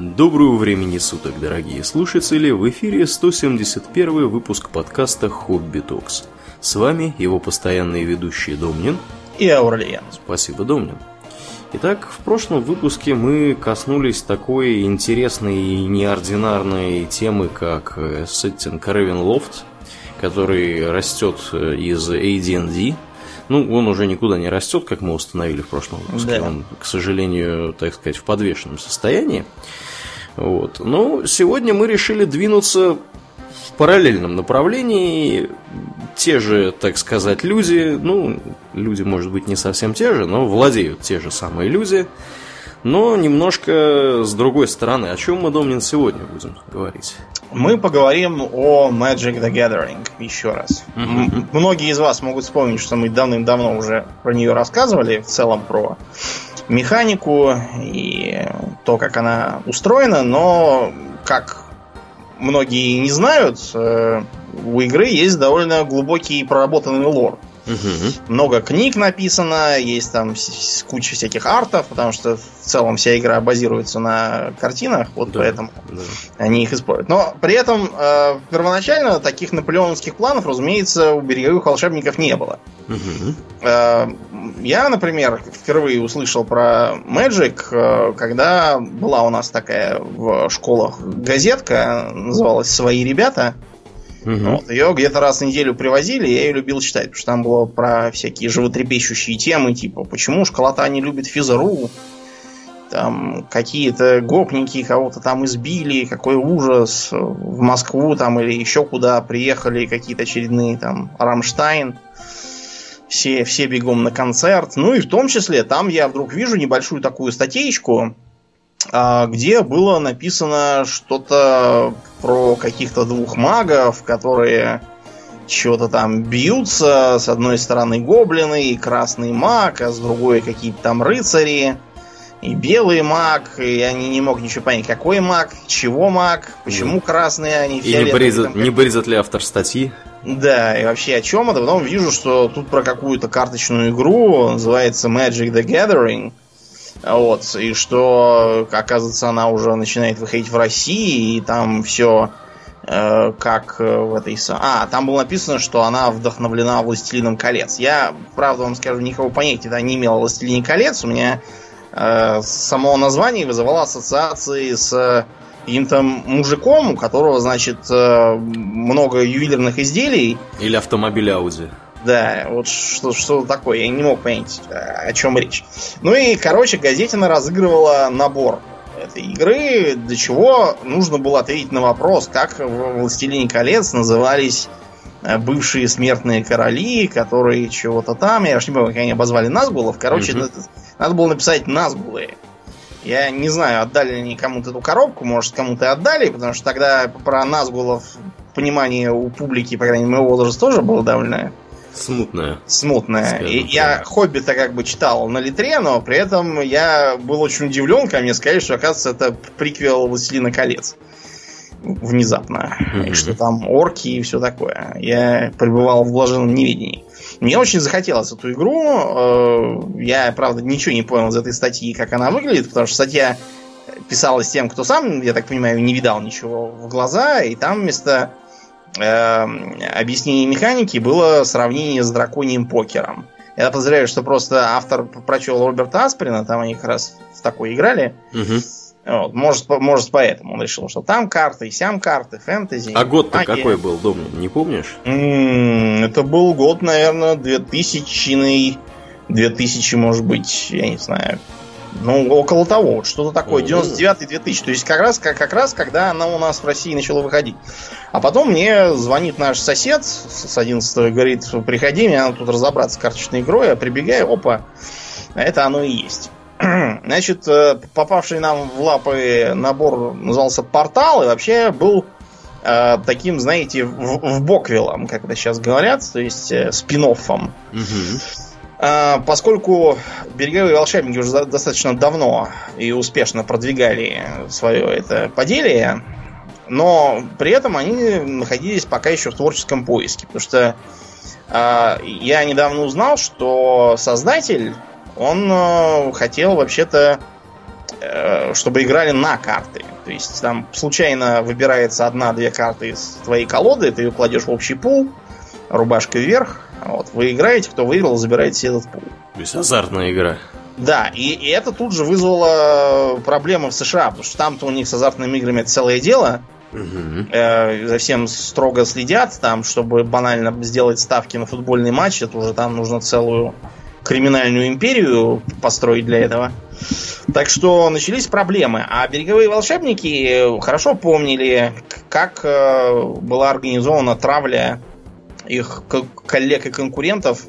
Доброго времени суток, дорогие слушатели! В эфире 171 выпуск подкаста «Хобби Токс». С вами его постоянные ведущие Домнин и Аурлиен. Спасибо, Домнин. Итак, в прошлом выпуске мы коснулись такой интересной и неординарной темы, как сеттинг Ravenloft, который растет из AD&D, ну, он уже никуда не растет, как мы установили в прошлом выпуске. Да. Он, к сожалению, так сказать, в подвешенном состоянии. Вот. Но сегодня мы решили двинуться в параллельном направлении. Те же, так сказать, люди, ну, люди, может быть, не совсем те же, но владеют те же самые люди, но немножко с другой стороны. О чем мы, Домнин, сегодня будем говорить? Мы поговорим о Magic the Gathering еще раз. Mm-hmm. Многие из вас могут вспомнить, что мы давным-давно уже про нее рассказывали, в целом про механику и то, как она устроена, но как многие не знают, э, у игры есть довольно глубокий проработанный лор. Угу. Много книг написано, есть там куча всяких артов, потому что в целом вся игра базируется на картинах, вот да, поэтому да. они их используют. Но при этом э, первоначально таких наполеоновских планов, разумеется, у береговых волшебников не было. Угу. Э, я, например, впервые услышал про Magic, э, когда была у нас такая в школах газетка, называлась «Свои ребята». Угу. Вот, ее где-то раз в неделю привозили, я ее любил читать, потому что там было про всякие животрепещущие темы, типа, почему школота не любит физру, там какие-то гопники кого-то там избили, какой ужас, в Москву там или еще куда приехали какие-то очередные там Рамштайн, все, все бегом на концерт. Ну и в том числе там я вдруг вижу небольшую такую статейку, где было написано что-то про каких-то двух магов, которые чего-то там бьются. С одной стороны гоблины и красный маг, а с другой какие-то там рыцари. И белый маг, и я не, не мог ничего понять, какой маг, чего маг, почему красные, а не фиолетовые. И не брызет, не брызет ли автор статьи? Да, и вообще о чем это? Потом вижу, что тут про какую-то карточную игру, называется Magic the Gathering. Вот, и что, оказывается, она уже начинает выходить в России, и там все э, как э, в этой... А, там было написано, что она вдохновлена «Властелином колец». Я, правда, вам скажу, никакого понятия да, не имел «Властелине колец». У меня э, само название вызывало ассоциации с каким-то мужиком, у которого, значит, э, много ювелирных изделий. Или автомобиля Ауди. Да, вот что, что такое, я не мог понять, о чем речь. Ну и, короче, газетина разыгрывала набор этой игры, для чего нужно было ответить на вопрос, как в «Властелине колец» назывались э, бывшие смертные короли, которые чего-то там, я уж не помню, как они обозвали Назгулов, короче, угу. надо было написать Назгулы. Я не знаю, отдали ли они кому-то эту коробку, может, кому-то отдали, потому что тогда про Назгулов понимание у публики, по крайней мере, моего возраста тоже было довольно Смутная. Смутная. И я Хоббита как бы читал на литре, но при этом я был очень удивлен, когда мне сказали, что, оказывается, это приквел «Властелина колец». Внезапно. Mm-hmm. И что там орки и все такое. Я пребывал в блаженном неведении. Мне очень захотелось эту игру. Э, я, правда, ничего не понял из этой статьи, как она выглядит, потому что статья писалась тем, кто сам, я так понимаю, не видал ничего в глаза, и там вместо э, объяснение механики было сравнение с драконьим покером. Я подозреваю, что просто автор прочел Роберта Асприна, там они как раз в такой играли. Угу. Вот, может, может, поэтому он решил, что там карты, сям карты, фэнтези. А год-то какой был, дом, не помнишь? М-м, это был год, наверное, 2000 2000, может быть, я не знаю, ну, около того, что-то такое, 99-2000. То есть как раз, как, как раз, когда она у нас в России начала выходить. А потом мне звонит наш сосед с 11 говорит, приходи, мне надо тут разобраться с карточной игрой. Я прибегаю, опа, это оно и есть. Значит, э, попавший нам в лапы набор назывался «Портал» и вообще был э, таким, знаете, в, в боквилом, как это сейчас говорят, то есть э, спин-оффом. Угу. А, поскольку береговые волшебники уже достаточно давно и успешно продвигали свое это поделие, но при этом они находились пока еще в творческом поиске, потому что э, я недавно узнал, что создатель, он э, хотел вообще-то, э, чтобы играли на карты. То есть там случайно выбирается одна-две карты из твоей колоды, ты ее кладешь в общий пул, рубашкой вверх. Вот, вы играете, кто выиграл, забираете этот пул. То есть азартная игра. Да, и, и это тут же вызвало проблемы в США, потому что там-то у них с азартными играми это целое дело. Угу. Э, за всем строго следят, там, чтобы банально сделать ставки на футбольный матч, это уже там нужно целую криминальную империю построить для этого. Так что начались проблемы. А береговые волшебники хорошо помнили, как э, была организована травля их коллег и конкурентов.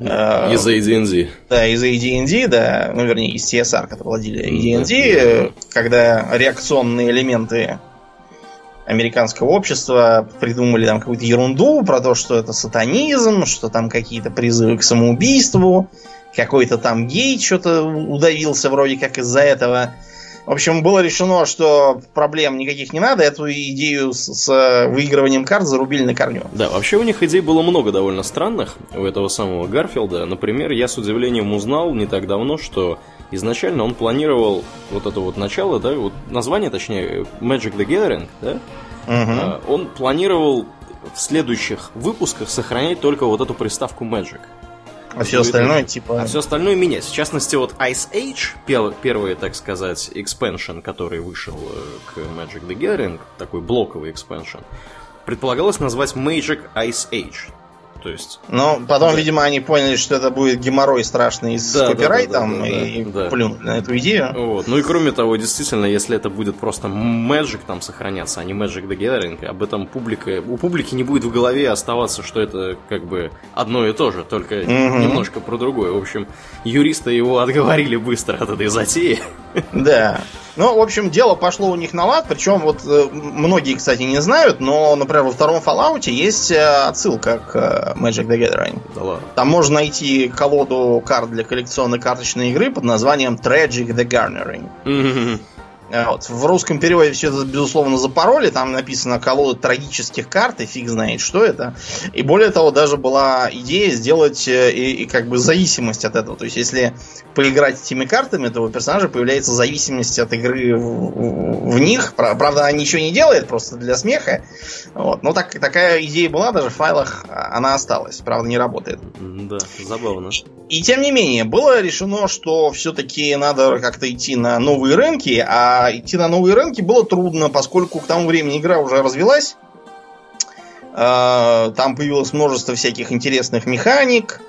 Э, из AD&D. Да, из AD&D, да, ну, вернее, из CSR, которые владели AD&D, когда реакционные элементы американского общества придумали там какую-то ерунду про то, что это сатанизм, что там какие-то призывы к самоубийству, какой-то там гей что-то удавился вроде как из-за этого. В общем, было решено, что проблем никаких не надо, эту идею с, с выигрыванием карт зарубили на корню. Да, вообще у них идей было много довольно странных у этого самого Гарфилда. Например, я с удивлением узнал не так давно, что изначально он планировал вот это вот начало, да, вот название, точнее, Magic the Gathering, да, угу. он планировал в следующих выпусках сохранять только вот эту приставку Magic. А все остальное типа... А все остальное менять. В частности, вот Ice Age, первый, так сказать, expansion, который вышел э, к Magic the Gathering, такой блоковый expansion, предполагалось назвать Magic Ice Age. То есть... Но потом, да. видимо, они поняли, что это будет геморрой страшный с да, копирайтом да, да, да, и да, плюнули на эту идею. Вот. Ну и кроме того, действительно, если это будет просто Magic там сохраняться, а не Magic the Gathering, об этом публика... У публики не будет в голове оставаться, что это как бы одно и то же, только угу. немножко про другое. В общем, юристы его отговорили быстро от этой затеи. Да. Ну, в общем, дело пошло у них на лад, причем вот э, многие, кстати, не знают, но, например, во втором Fallout есть э, отсылка к э, Magic the Gathering. Да ладно. Там можно найти колоду карт для коллекционной карточной игры под названием Tragic the Garnering. Mm-hmm. Вот. В русском переводе все это, безусловно, запороли. Там написано колода трагических карт, и фиг знает, что это. И более того, даже была идея сделать э, и, и как бы зависимость от этого. То есть, если поиграть этими картами, то у персонажа появляется зависимость от игры в, в них. Правда, она ничего не делает, просто для смеха. Вот. Но так, такая идея была, даже в файлах она осталась. Правда, не работает. Да, забавно. И тем не менее, было решено, что все-таки надо как-то идти на новые рынки, а идти на новые рынки было трудно, поскольку к тому времени игра уже развелась. А, там появилось множество всяких интересных механик,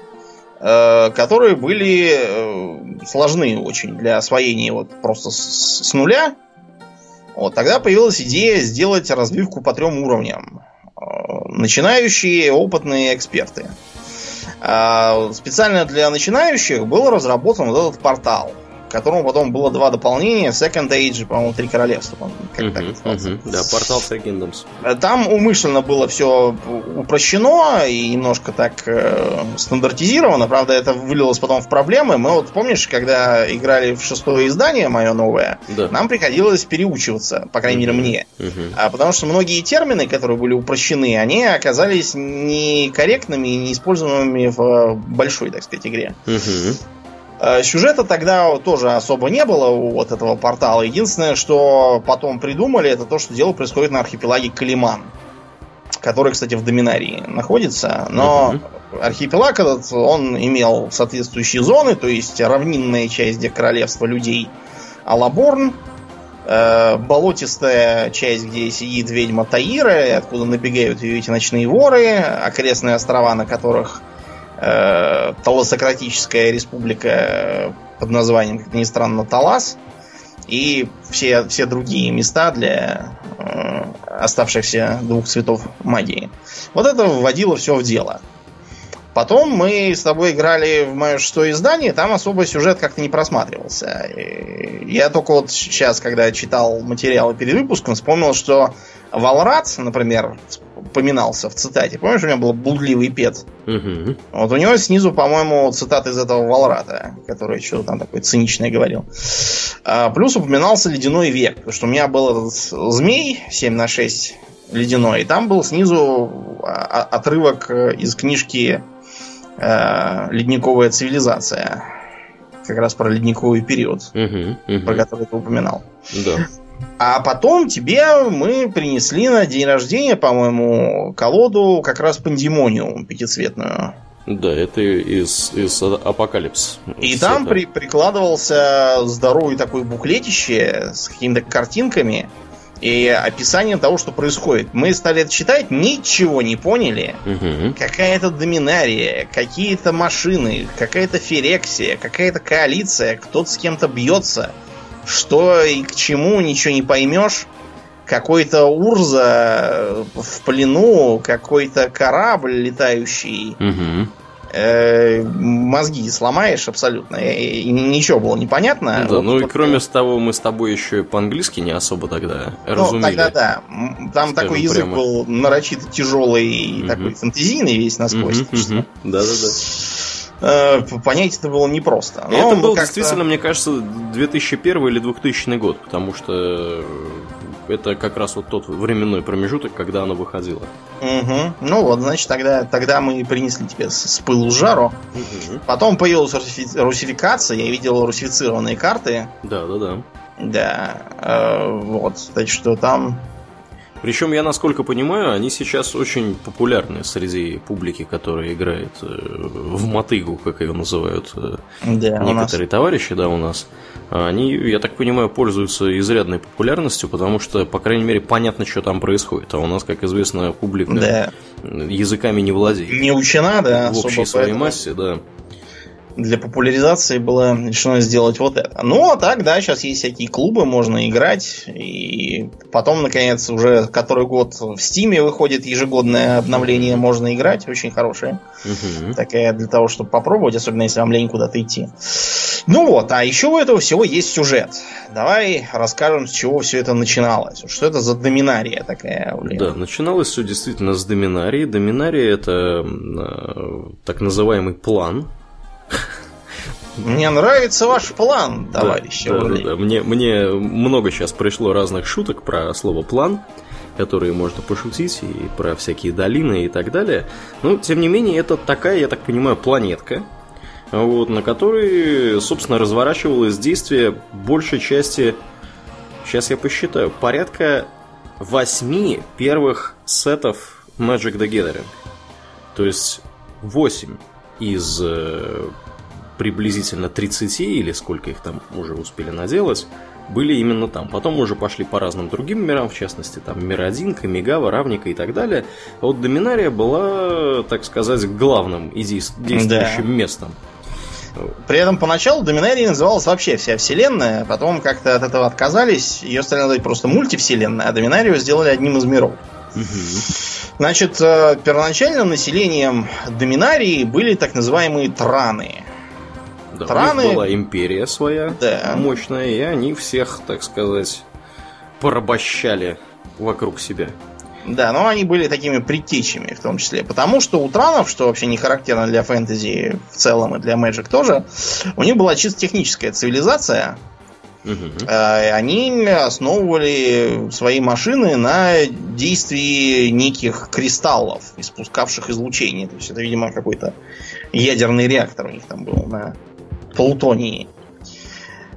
а, которые были э, сложны очень для освоения вот просто с нуля. Вот тогда появилась идея сделать разбивку по трем уровням. А, начинающие, опытные эксперты. Специально для начинающих был разработан вот этот портал – которому потом было два дополнения. Second Age, по-моему, Три Королевства. Как uh-huh, так uh-huh. Да, портал Three Kingdoms. Э, там умышленно было все упрощено и немножко так э, стандартизировано. Правда, это вылилось потом в проблемы. Мы вот, помнишь, когда играли в шестое издание, мое новое, да. нам приходилось переучиваться, по крайней uh-huh. мере, мне. Uh-huh. А, потому что многие термины, которые были упрощены, они оказались некорректными и неиспользуемыми в большой, так сказать, игре. Uh-huh. Э, сюжета тогда тоже особо не было у вот этого портала. Единственное, что потом придумали, это то, что дело происходит на архипелаге Калиман. Который, кстати, в Доминарии находится. Но uh-huh. архипелаг этот, он имел соответствующие зоны, то есть равнинная часть, где королевство людей Алаборн, э, болотистая часть, где сидит ведьма Таира, откуда набегают ее эти ночные воры, окрестные острова, на которых э, Таласократическая республика под названием, как ни странно, Талас, и все, все другие места для э, оставшихся двух цветов магии. Вот это вводило все в дело. Потом мы с тобой играли в мое шестое издание, там особо сюжет как-то не просматривался. Я только вот сейчас, когда читал материалы перед выпуском, вспомнил, что Валрат, например, поминался в цитате. Помнишь, у него был блудливый пет? Угу. Вот у него снизу, по-моему, цитат из этого Валрата, который что-то там такое циничное говорил. А, плюс упоминался ледяной век, потому что у меня был этот змей 7 на 6 ледяной, и там был снизу а, отрывок э, из книжки э, «Ледниковая цивилизация». Как раз про ледниковый период, угу, угу. про который ты упоминал. Да. А потом тебе мы принесли на день рождения, по-моему, колоду как раз Pandemonium пятицветную. Да, это из, из Apocalypse. И там при, прикладывался здоровый такой буклетище с какими-то картинками и описанием того, что происходит. Мы стали это читать, ничего не поняли. Угу. Какая-то доминария, какие-то машины, какая-то ферексия, какая-то коалиция, кто-то с кем-то бьется. Что и к чему, ничего не поймешь. Какой-то Урза в плену, какой-то корабль летающий. Угу. Э, мозги сломаешь абсолютно. И ничего было непонятно. Да, вот, ну вот, и кроме того, мы с тобой еще и по-английски не особо тогда ну, разумели. тогда да. Там такой язык прямо. был нарочито тяжелый и угу. такой фантазийный весь насквозь. Да-да-да. Э, понять это было непросто. Но это был действительно, мне кажется, 2001 или 2000 год, потому что это как раз вот тот временной промежуток, когда оно выходило. Угу. Ну вот, значит, тогда, тогда мы принесли тебе с, с пылу жару. Угу. Потом появилась русификация, я видел русифицированные карты. Да, да, да. Да, э, вот, так что там причем, я насколько понимаю, они сейчас очень популярны среди публики, которая играет э, в мотыгу, как ее называют э, да, некоторые нас... товарищи, да, у нас. Они, я так понимаю, пользуются изрядной популярностью, потому что, по крайней мере, понятно, что там происходит. А у нас, как известно, публика да. языками не владеет. Не учена, да, в общей своей поэтому... массе, да для популяризации было решено сделать вот это. Ну, а так, да, сейчас есть всякие клубы, можно играть. И потом, наконец, уже который год в Стиме выходит ежегодное обновление, можно играть. Очень хорошее. Угу. Такая для того, чтобы попробовать, особенно если вам лень куда-то идти. Ну вот, а еще у этого всего есть сюжет. Давай расскажем, с чего все это начиналось. Что это за доминария такая? Блин? Да, начиналось все действительно с доминарии. Доминария это э, так называемый план, мне нравится ваш план, товарищ. Да, да, да, Мне, мне много сейчас пришло разных шуток про слово план, которые можно пошутить, и про всякие долины и так далее. Но, тем не менее, это такая, я так понимаю, планетка, вот, на которой, собственно, разворачивалось действие большей части, сейчас я посчитаю, порядка восьми первых сетов Magic the Gathering. То есть восемь из э, приблизительно 30 или сколько их там уже успели наделать, были именно там. Потом уже пошли по разным другим мирам, в частности, там Мир 1, Камигава, Равника и так далее. А вот Доминария была, так сказать, главным и действующим да. местом. При этом поначалу Доминария называлась вообще вся вселенная, потом как-то от этого отказались, ее стали называть просто мультивселенная, а Доминарию сделали одним из миров. Угу. Значит, э, первоначальным населением Доминарии были так называемые Траны. Да, Траны... У них была империя своя да. мощная, и они всех, так сказать, порабощали вокруг себя. Да, но они были такими предтечами в том числе. Потому что у Транов, что вообще не характерно для фэнтези в целом и для Magic тоже, у них была чисто техническая цивилизация, Угу. Они основывали свои машины на действии неких кристаллов, испускавших излучение. То есть это, видимо, какой-то ядерный реактор у них там был на плутонии.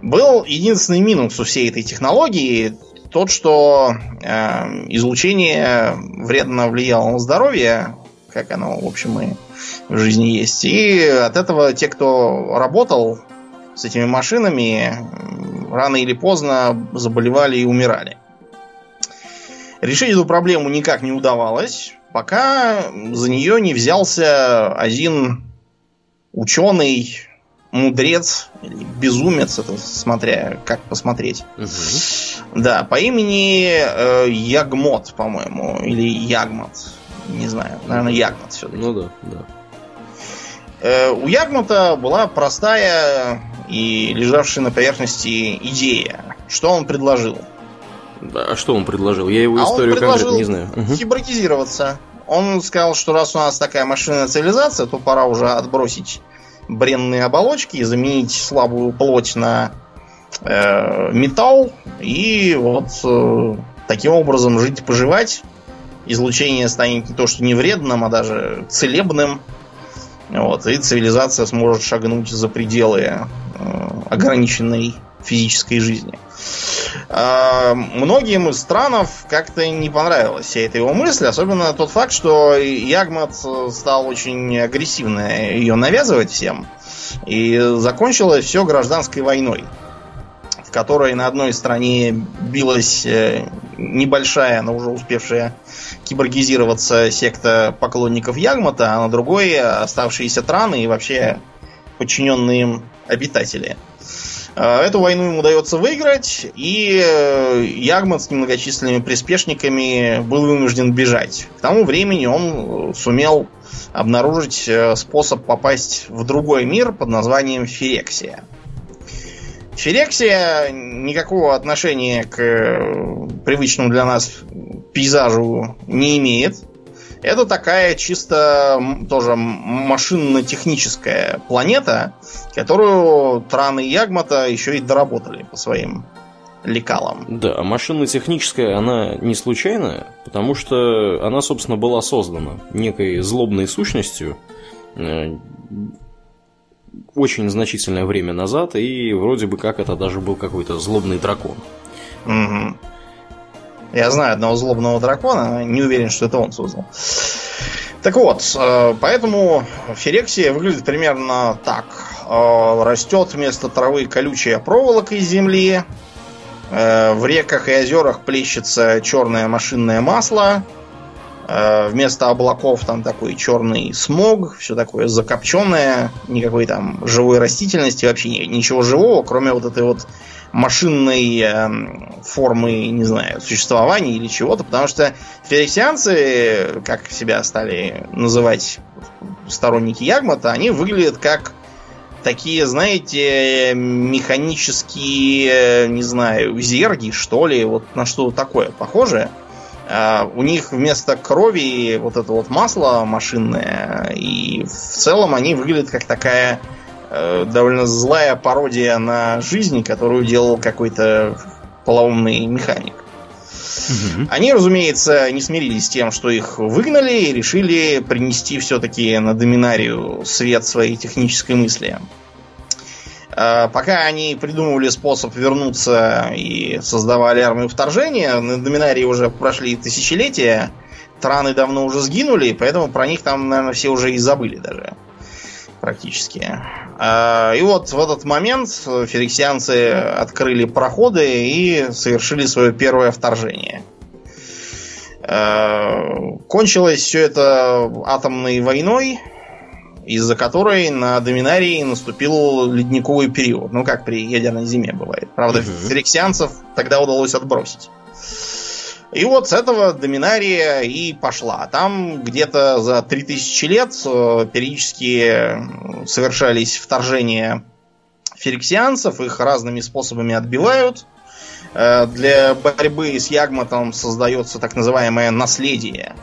Был единственный минус у всей этой технологии тот, что э, излучение вредно влияло на здоровье, как оно, в общем, и в жизни есть. И от этого те, кто работал с этими машинами, рано или поздно заболевали и умирали. Решить эту проблему никак не удавалось, пока за нее не взялся один ученый, мудрец или безумец, это смотря как посмотреть. Угу. Да, по имени э, Ягмот, по-моему, или Ягмот. Не знаю, наверное, Ягмот все-таки. Ну да, да. Э, у Ягмута была простая и лежавшая на поверхности идея. Что он предложил? А что он предложил? Я его а историю конкретно не знаю. Гибридизироваться. Он сказал, что раз у нас такая машинная цивилизация, то пора уже отбросить бренные оболочки и заменить слабую плоть на э, металл и вот э, таким образом жить поживать. Излучение станет не то что не вредным, а даже целебным. Вот, и цивилизация сможет шагнуть за пределы э, ограниченной физической жизни. Э, многим из странов как-то не понравилась вся эта его мысль, особенно тот факт, что Ягмат стал очень агрессивно ее навязывать всем. И закончилось все гражданской войной, в которой на одной стороне билась э, небольшая, но уже успевшая киборгизироваться секта поклонников Ягмата, а на другой оставшиеся траны и вообще подчиненные им обитатели. Э, эту войну ему удается выиграть, и э, Ягмат с немногочисленными приспешниками был вынужден бежать. К тому времени он сумел обнаружить э, способ попасть в другой мир под названием Фирексия. Фирексия никакого отношения к э, привычному для нас пейзажу не имеет. Это такая чисто тоже машинно-техническая планета, которую Тран и Ягмата еще и доработали по своим лекалом. Да, машинно-техническая, она не случайная, потому что она, собственно, была создана некой злобной сущностью э, очень значительное время назад, и вроде бы как это даже был какой-то злобный дракон. Угу. Я знаю одного злобного дракона, не уверен, что это он создал. Так вот, э, поэтому Ферексия выглядит примерно так. Э, растет вместо травы колючая проволока из земли, Э, в реках и озерах плещется черное машинное масло. Вместо облаков там такой черный смог, все такое закопченное, никакой там живой растительности, вообще ничего живого, кроме вот этой вот машинной э, формы, не знаю, существования или чего-то, потому что ферексианцы, как себя стали называть сторонники Ягмата, они выглядят как такие, знаете, механические, не знаю, зерги, что ли, вот на что такое похожее. Uh, у них вместо крови вот это вот масло машинное, и в целом они выглядят как такая довольно злая пародия на жизнь, которую делал какой-то полоумный механик. Угу. Они, разумеется, не смирились с тем, что их выгнали, и решили принести все-таки на доминарию свет своей технической мысли. А, пока они придумывали способ вернуться и создавали армию вторжения, на Доминарии уже прошли тысячелетия, траны давно уже сгинули, поэтому про них там, наверное, все уже и забыли даже. Практически. А, и вот в этот момент ферексианцы открыли проходы и совершили свое первое вторжение. А, кончилось все это атомной войной, из-за которой на Доминарии наступил ледниковый период. Ну, как при ядерной зиме бывает. Правда, угу. ферексианцев тогда удалось отбросить. И вот с этого Доминария и пошла. Там где-то за 3000 лет э, периодически совершались вторжения ферексианцев, их разными способами отбивают. Э, для борьбы с Ягматом создается так называемое наследие.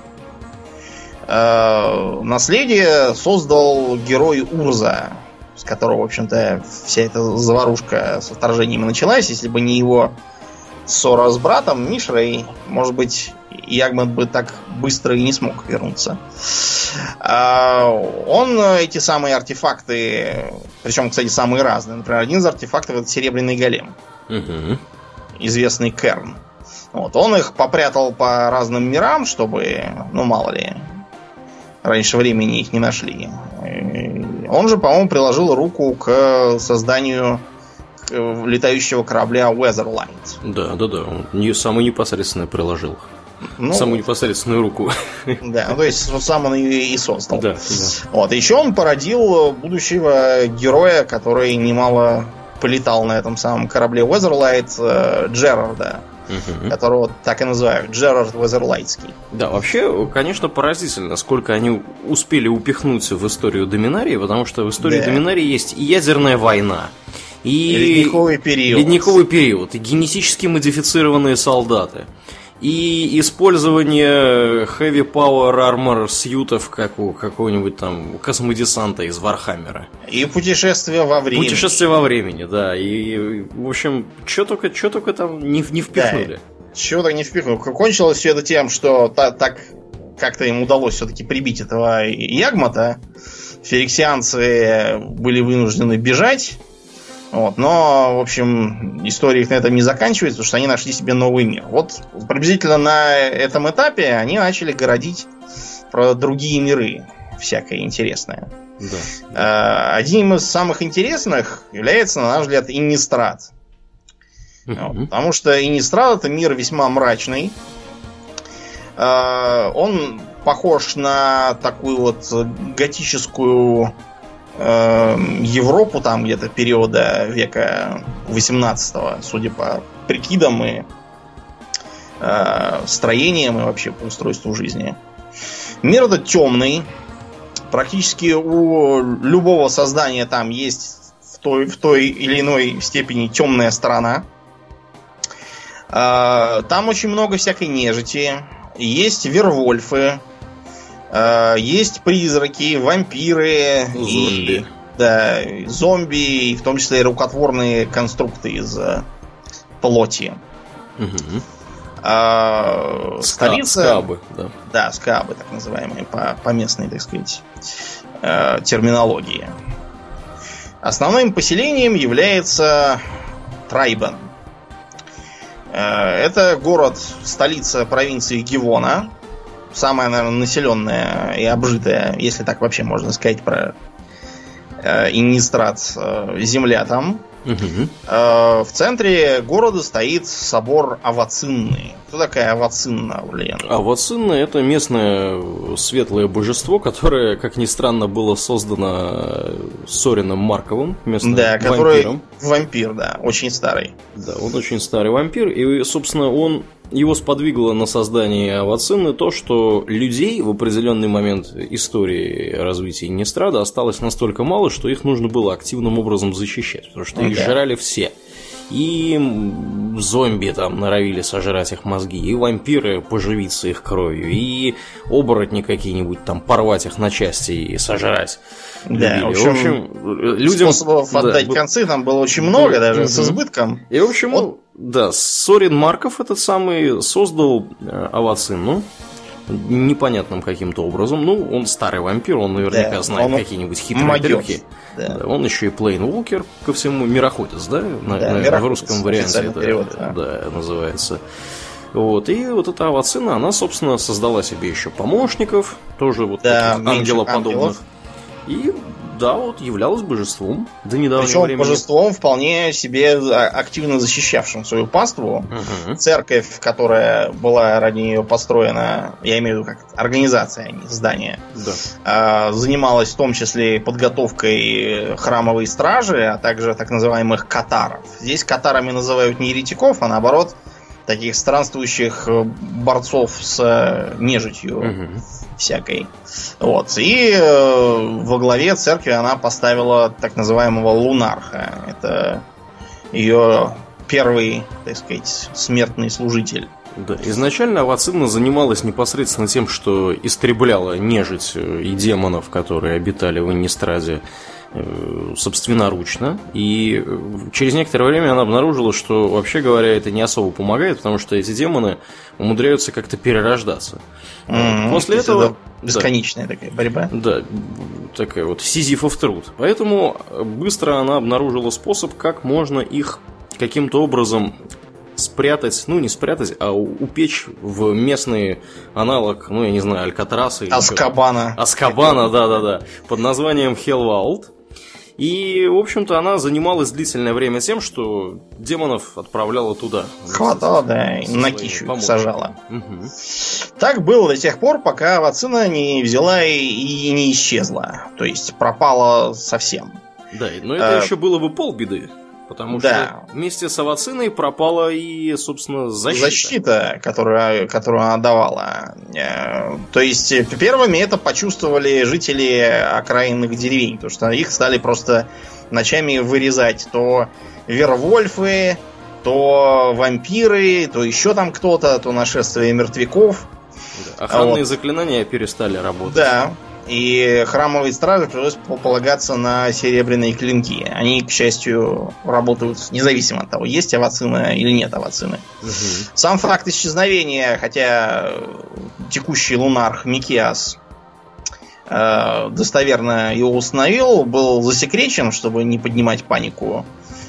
Э, наследие создал герой Урза, с которого, в общем-то, вся эта заварушка с вторжением началась. Если бы не его ссора с братом Мишрой, может быть, Ягман бы так быстро и не смог вернуться. А, он эти самые артефакты, причем, кстати, самые разные. Например, один из артефактов это серебряный голем. Угу. Известный Керн. Вот, он их попрятал по разным мирам, чтобы, ну, мало ли, раньше времени их не нашли. Он же, по-моему, приложил руку к созданию летающего корабля Weatherlight. Да, да, да. Он не, самый непосредственно приложил. Ну, Самую непосредственную руку. Да, ну, то есть вот сам он ее и создал. Да, да. Вот. Еще он породил будущего героя, который немало полетал на этом самом корабле Weatherlight, э, Джерарда угу. которого так и называют, Джерард Уэзерлайтский. Да, вообще, конечно, поразительно, сколько они успели упихнуть в историю Доминарии, потому что в истории да. Доминарии есть и ядерная война, и ледниковый период. Ледниковый период, и генетически модифицированные солдаты. И использование Heavy Power Armor suit ов, как у какого-нибудь там космодесанта из Вархаммера. И путешествие во времени. Путешествие во времени, да. И, в общем, что только, что только там не, не впихнули. Да. Чего там не впихнули. Кончилось все это тем, что та, так как-то им удалось все-таки прибить этого Явгмота. Ферексианцы были вынуждены бежать Вот. Но, в общем, история их на этом не заканчивается, потому что они нашли себе новый мир. Вот приблизительно на этом этапе они начали городить про другие миры всякое интересное. Да. Одним из самых интересных является, на наш взгляд, Иннистрат. Вот, потому что Иннистрат это мир весьма мрачный. Он похож на такую вот готическую Европу там где-то периода века 18 судя по прикидам и э, строениям и вообще по устройству жизни. Мир этот темный. Практически у любого создания там есть в той, в той или иной степени темная сторона. Э, там очень много всякой нежити. Есть вервольфы, есть призраки, вампиры Зомби. и да, зомби, и в том числе и рукотворные конструкты из э, плоти. Мгм. А, Ска- столица... Скабы, да. Да, скабы, так называемые, по, по местной, так сказать, э, терминологии. Основным поселением является Трайбен. Э, Это город, столица провинции Гивона. Самая, наверное, населенная и обжитая, если так вообще можно сказать про э, Иннистрат, э, земля там. Мгм. Э, В центре города стоит собор Авацинны. Кто такая Авацинна, Ульян? А Вацинна это местное светлое божество, которое, как ни странно, было создано Сорином Марковым, местным Да, который вампиром. вампир, да, очень старый. Да, он очень старый вампир, и, собственно, он его сподвигло на создание Авацинны то, что людей в определенный момент истории развития Нестрада осталось настолько мало, что их нужно было активным образом защищать, потому что их Да. жрали все. И зомби там норовили сожрать их мозги, и вампиры поживиться их кровью, и оборотни какие-нибудь там порвать их на части и сожрать. Да, любили. в общем, людям Способов да, отдать был- концы там было очень много, Мгм. даже с избытком. И, в общем, Вот. да, Сорин Марков этот самый создал э, Авацинну непонятным каким-то образом. Ну, он старый вампир, он наверняка Да, знает он какие-нибудь хитрые трюки. Да. Он еще и плейнволкер ко всему, мироходец, да? На- Да, на- в мироходец, русском варианте это перевод, да. да. называется. Вот, и вот эта Авацина, она, собственно, создала себе еще помощников, тоже вот Да, ангелоподобных. ангелов. И да, вот являлась божеством до недавнего Причем времени. божеством вполне себе активно защищавшим свою паству. Мгм. Церковь, которая была ради нее построена, я имею в виду как организация, а не здание, Да. а, занималась в том числе подготовкой храмовой стражи, а также так называемых катаров. Здесь катарами называют не еретиков, а наоборот таких странствующих э, борцов с э, нежитью Мгм. Всякой. Вот. И э, во главе церкви она поставила так называемого лунарха. Это ее первый, так сказать, смертный служитель. Да, изначально Авацинна занималась непосредственно тем, что истребляла нежить э, и демонов, которые обитали в Иннистраде э, собственноручно. И э, через некоторое время она обнаружила, что, вообще говоря, это не особо помогает, потому что эти демоны умудряются как-то перерождаться. М, После то есть этого... это Бесконечная такая борьба. Да, такая вот сизифов труд. Поэтому быстро она обнаружила способ, как можно их каким-то образом спрятать, ну не спрятать, а упечь в местный аналог, ну я не знаю, Алькатраса Аскабана. Аскабана, да-да-да, под названием Хелваулд. И, в общем-то, она занималась длительное время тем, что демонов отправляла туда. Хватало, да, на кищу сажала. Мгм. Так было до тех пор, пока вакцина не взяла и, и не исчезла. То есть пропала совсем. Да, но это А, еще было бы полбеды. Потому да. что вместе с Авациной пропала и, собственно, защита. защита, которую, которую она давала. Э, То есть э, первыми это почувствовали жители окраинных деревень, потому что их стали просто ночами вырезать то вервольфы, то вампиры, то еще там кто-то, то нашествие мертвяков. Охранные вот. заклинания перестали работать. Да. И храмовые стражи пришлось по- полагаться на серебряные клинки. Они, к счастью, работают независимо от того, есть авацина или нет авацины. Мгм. Сам факт исчезновения, хотя текущий лунарх Микиас э, достоверно его установил, был засекречен, чтобы не поднимать панику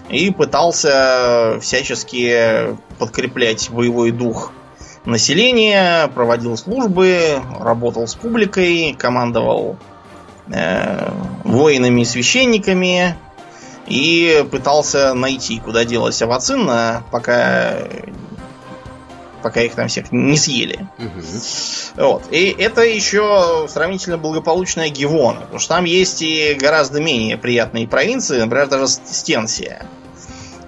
и пытался всячески подкреплять боевой дух населения, проводил службы, работал с публикой, командовал э, воинами и священниками и пытался найти, куда делась Авацинна, пока пока их там всех не съели. Угу. Вот. И это еще сравнительно благополучная Гивона, потому что там есть и гораздо менее приятные провинции, например, даже Стенсия.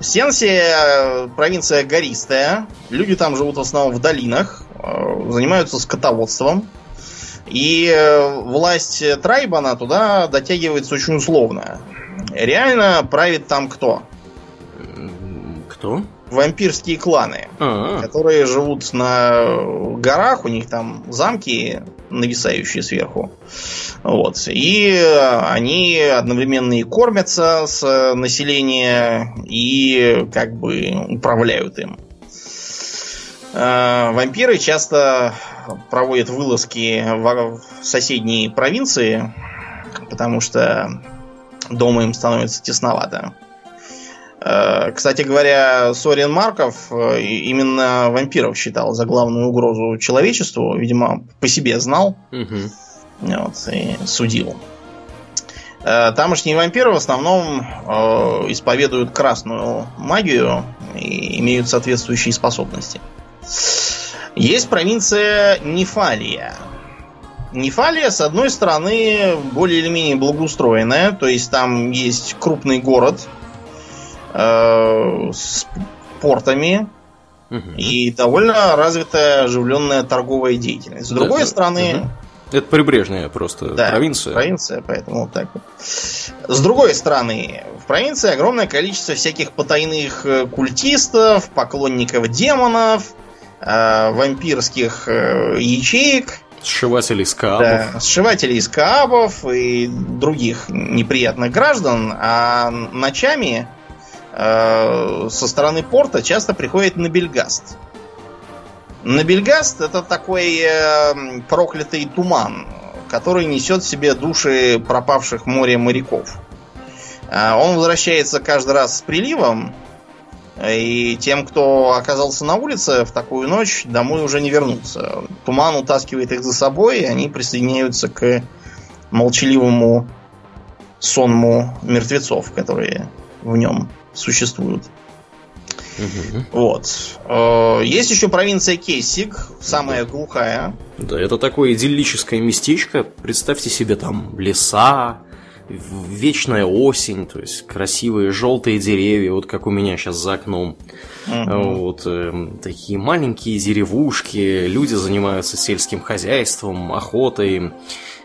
Стенсия провинция гористая, люди там живут в основном в долинах, э, занимаются скотоводством. И э, власть Трайбана туда дотягивается очень условно. Реально правит там кто? Кто? Вампирские кланы, А-а-а. которые живут на горах, у них там замки нависающие сверху. Вот. И они одновременно и кормятся с населения, и как бы управляют им. А, вампиры часто проводят вылазки в соседние провинции, потому что дома им становится тесновато. А, кстати говоря, Сорин Марков э, именно вампиров считал за главную угрозу человечеству. Видимо, по себе знал. Угу. Вот, и судил. А, тамошние вампиры в основном э, исповедуют красную магию и имеют соответствующие способности. Есть провинция Нефалия. Нефалия, с одной стороны, более или менее благоустроенная, то есть там есть крупный город э, с портами угу. и довольно развитая оживленная торговая деятельность. С другой да, стороны, угу. Это прибрежная просто да, провинция. Провинция, поэтому вот так вот. С другой стороны, в провинции огромное количество всяких потайных э, культистов, поклонников демонов, э, вампирских э, ячеек. Сшивателей скаабов. Да, сшивателей скаабов и других неприятных граждан. А ночами э, со стороны порта часто приходит Набельгаст. Набельгаст это такой э, проклятый туман, который несет в себе души пропавших море моряков. Э, он возвращается каждый раз с приливом, и тем, кто оказался на улице в такую ночь, домой уже не вернуться. Туман утаскивает их за собой, и они присоединяются к молчаливому сонму мертвецов, которые в нем существуют. Угу. Вот. Э, есть еще провинция Кессик, самая глухая. Да, это такое идиллическое местечко. Представьте себе там леса, вечная осень, то есть красивые желтые деревья, вот как у меня сейчас за окном. Угу. Вот э, такие маленькие деревушки, люди занимаются сельским хозяйством, охотой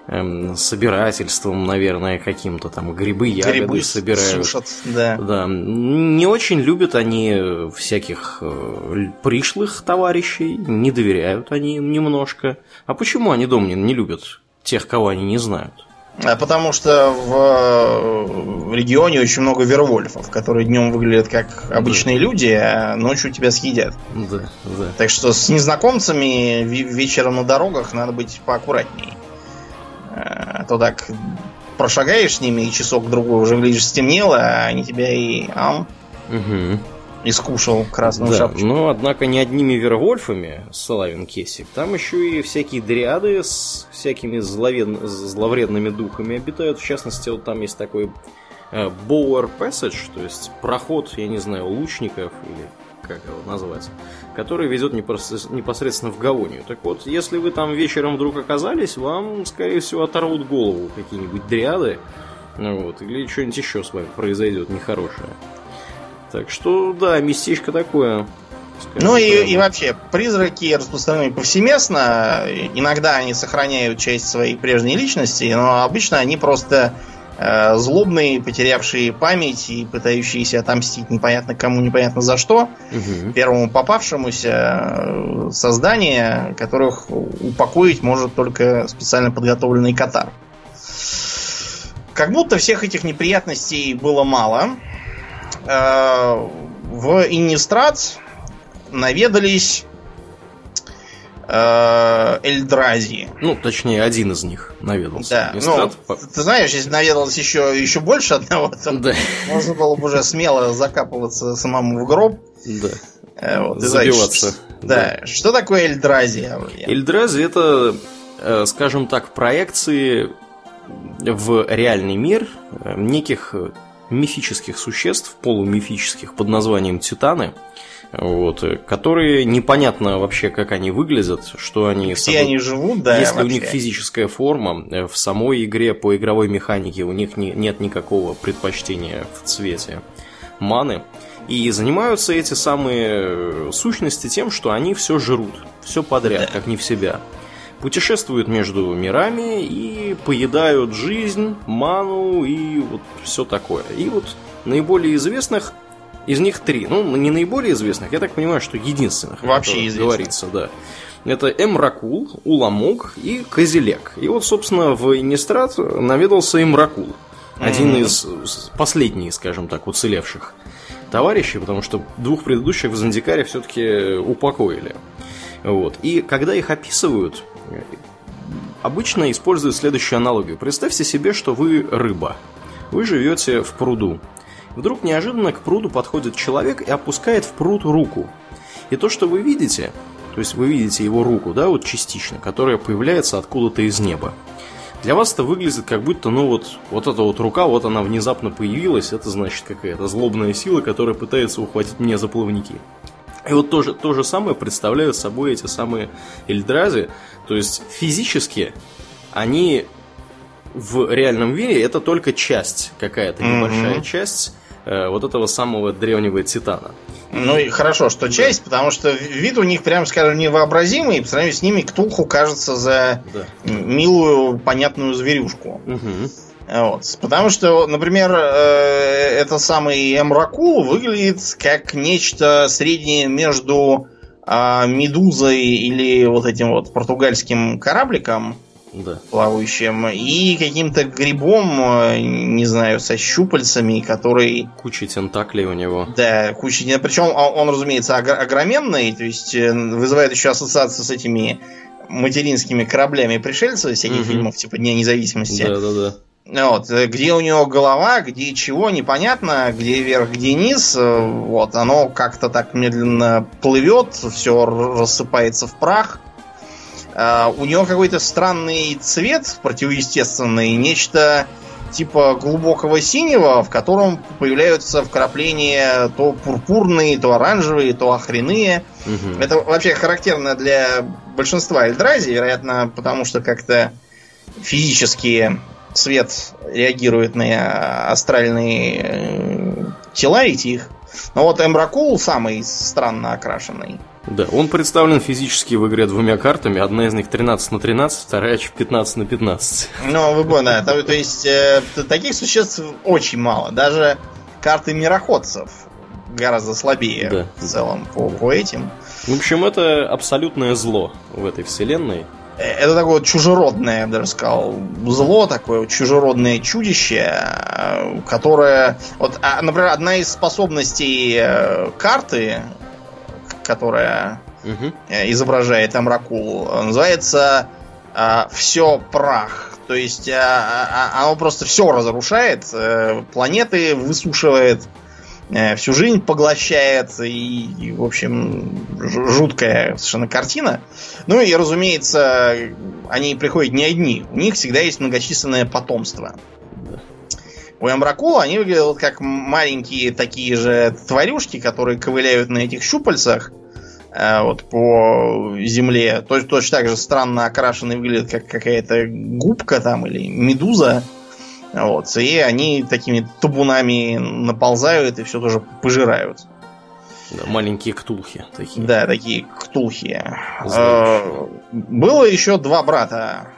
эм, собирательством, наверное, каким-то там грибы, ягоды грибы собирают. Сушат, да. да. Не очень любят они всяких э, пришлых товарищей, не доверяют они им немножко. А почему они дома не, не любят тех, кого они не знают? А потому что в регионе очень много вервольфов, которые днем выглядят как обычные да. люди, а ночью тебя съедят. Да, да. Так что с незнакомцами вечером на дорогах надо быть поаккуратнее. А то так прошагаешь с ними, и часок-другой уже, глядишь, стемнело, а они тебя и ам, угу. и скушал красную да, шапочку. Но, однако, не одними вервольфами Славин Кесик. Там еще и всякие дриады с всякими зловед... зловредными духами обитают. В частности, вот там есть такой э, Bower Passage, то есть проход, я не знаю, лучников или как его назвать, который ведет непосредственно в Гавонию. Так вот, если вы там вечером вдруг оказались, вам, скорее всего, оторвут голову какие-нибудь дриады, ну вот, или что-нибудь еще с вами произойдет нехорошее. Так что, да, местечко такое. Ну и, и вообще, призраки распространены повсеместно. Иногда они сохраняют часть своей прежней личности, но обычно они просто Э, злобные, потерявшие память и пытающиеся отомстить непонятно кому, непонятно за что, угу. первому попавшемуся э, создание, которых упокоить может только специально подготовленный катар. Как будто всех этих неприятностей было мало. Э, в Иннистрат наведались Эльдрази. Ну, точнее, один из них наведался. Да, ну, ты знаешь, если наведалось еще, еще больше одного, то да. можно было бы уже смело закапываться самому в гроб. Да. Э, вот, Забиваться. Да. да. Что такое Эльдрази? Эльдрази это, э, скажем так, проекции в реальный мир э, неких мифических существ, полумифических, под названием Титаны, вот, которые непонятно вообще, как они выглядят, что они... Где собой... они живут, да. Если вообще. у них физическая форма, в самой игре по игровой механике у них не, нет никакого предпочтения в цвете маны. И занимаются эти самые э, сущности тем, что они все жрут, все подряд, да. как не в себя. Путешествуют между мирами и поедают жизнь, ману и вот все такое. И вот наиболее известных из них три. Ну, не наиболее известных, я так понимаю, что единственных. Вообще известных. Говорится, да. Это Эмракул, Уламок и Козелек. И вот, собственно, в Инистрат наведался Эмракул. Один mm-hmm. из последних, скажем так, уцелевших товарищей, потому что двух предыдущих в Зандикаре все-таки упокоили. Вот. И когда их описывают, обычно используют следующую аналогию. Представьте себе, что вы рыба. Вы живете в пруду. Вдруг неожиданно к пруду подходит человек и опускает в пруд руку. И то, что вы видите, то есть вы видите его руку, да, вот частично, которая появляется откуда-то из неба. Для вас это выглядит как будто, ну вот, вот эта вот рука, вот она внезапно появилась, это значит какая-то злобная сила, которая пытается ухватить меня за плавники. И вот то же, то же самое представляют собой эти самые Эльдразы. То есть физически они в реальном мире это только часть какая-то, небольшая mm-hmm. часть э, вот этого самого древнего Титана. Ну и хорошо, что часть, да. потому что вид у них, прям скажем, невообразимый, и по сравнению с ними Ктулху кажется за да. милую, понятную зверюшку. Угу. Вот. Потому что, например, э, это самый Эмракул выглядит как нечто среднее между э, медузой или вот этим вот португальским корабликом да. плавающим, и каким-то грибом, э, не знаю, со щупальцами, который... Куча тентаклей у него. Да, куча... Причем он, он разумеется, огроменный, то есть э, вызывает еще ассоциацию с этими материнскими кораблями пришельцев всяких угу. фильмов, типа Дня независимости. Да, да, да. Вот, э, где у него голова, где чего, непонятно, где вверх, где низ. Вот, оно как-то так медленно плывет, все рассыпается в прах. Uh, у него какой-то странный цвет противоестественный, нечто типа глубокого синего, в котором появляются вкрапления то пурпурные, то оранжевые, то охренные. Угу. Это вообще характерно для большинства Эльдрази, вероятно, потому что как-то физически цвет реагирует на астральные э, тела этих. Но вот Эмбракул самый странно окрашенный. Да, он представлен физически в игре двумя картами. Одна из них 13 на 13, вторая 15 на 15. Ну, вы поняли. То, то есть, э, таких существ очень мало. Даже карты мироходцев гораздо слабее да. в целом по, по этим. В общем, это абсолютное зло в этой вселенной. Э, это такое вот чужеродное, я бы даже сказал, зло, такое вот чужеродное чудище, э, которое... Вот, а, например, одна из способностей э, карты которая угу. изображает Амракул, называется все прах. То есть а, а, оно просто все разрушает, планеты высушивает, всю жизнь поглощает, и, и, в общем, жуткая совершенно картина. Ну и, разумеется, они приходят не одни, у них всегда есть многочисленное потомство. У Эмбракула они выглядят как маленькие такие же тварюшки, которые ковыляют на этих щупальцах э, вот по земле. Точно, точно так же странно окрашенный выглядит, как какая-то губка там или медуза. Вот, и они такими табунами наползают и все тоже пожирают. Да, маленькие ктулхи такие. Да, такие ктулхи. Э, было еще два брата,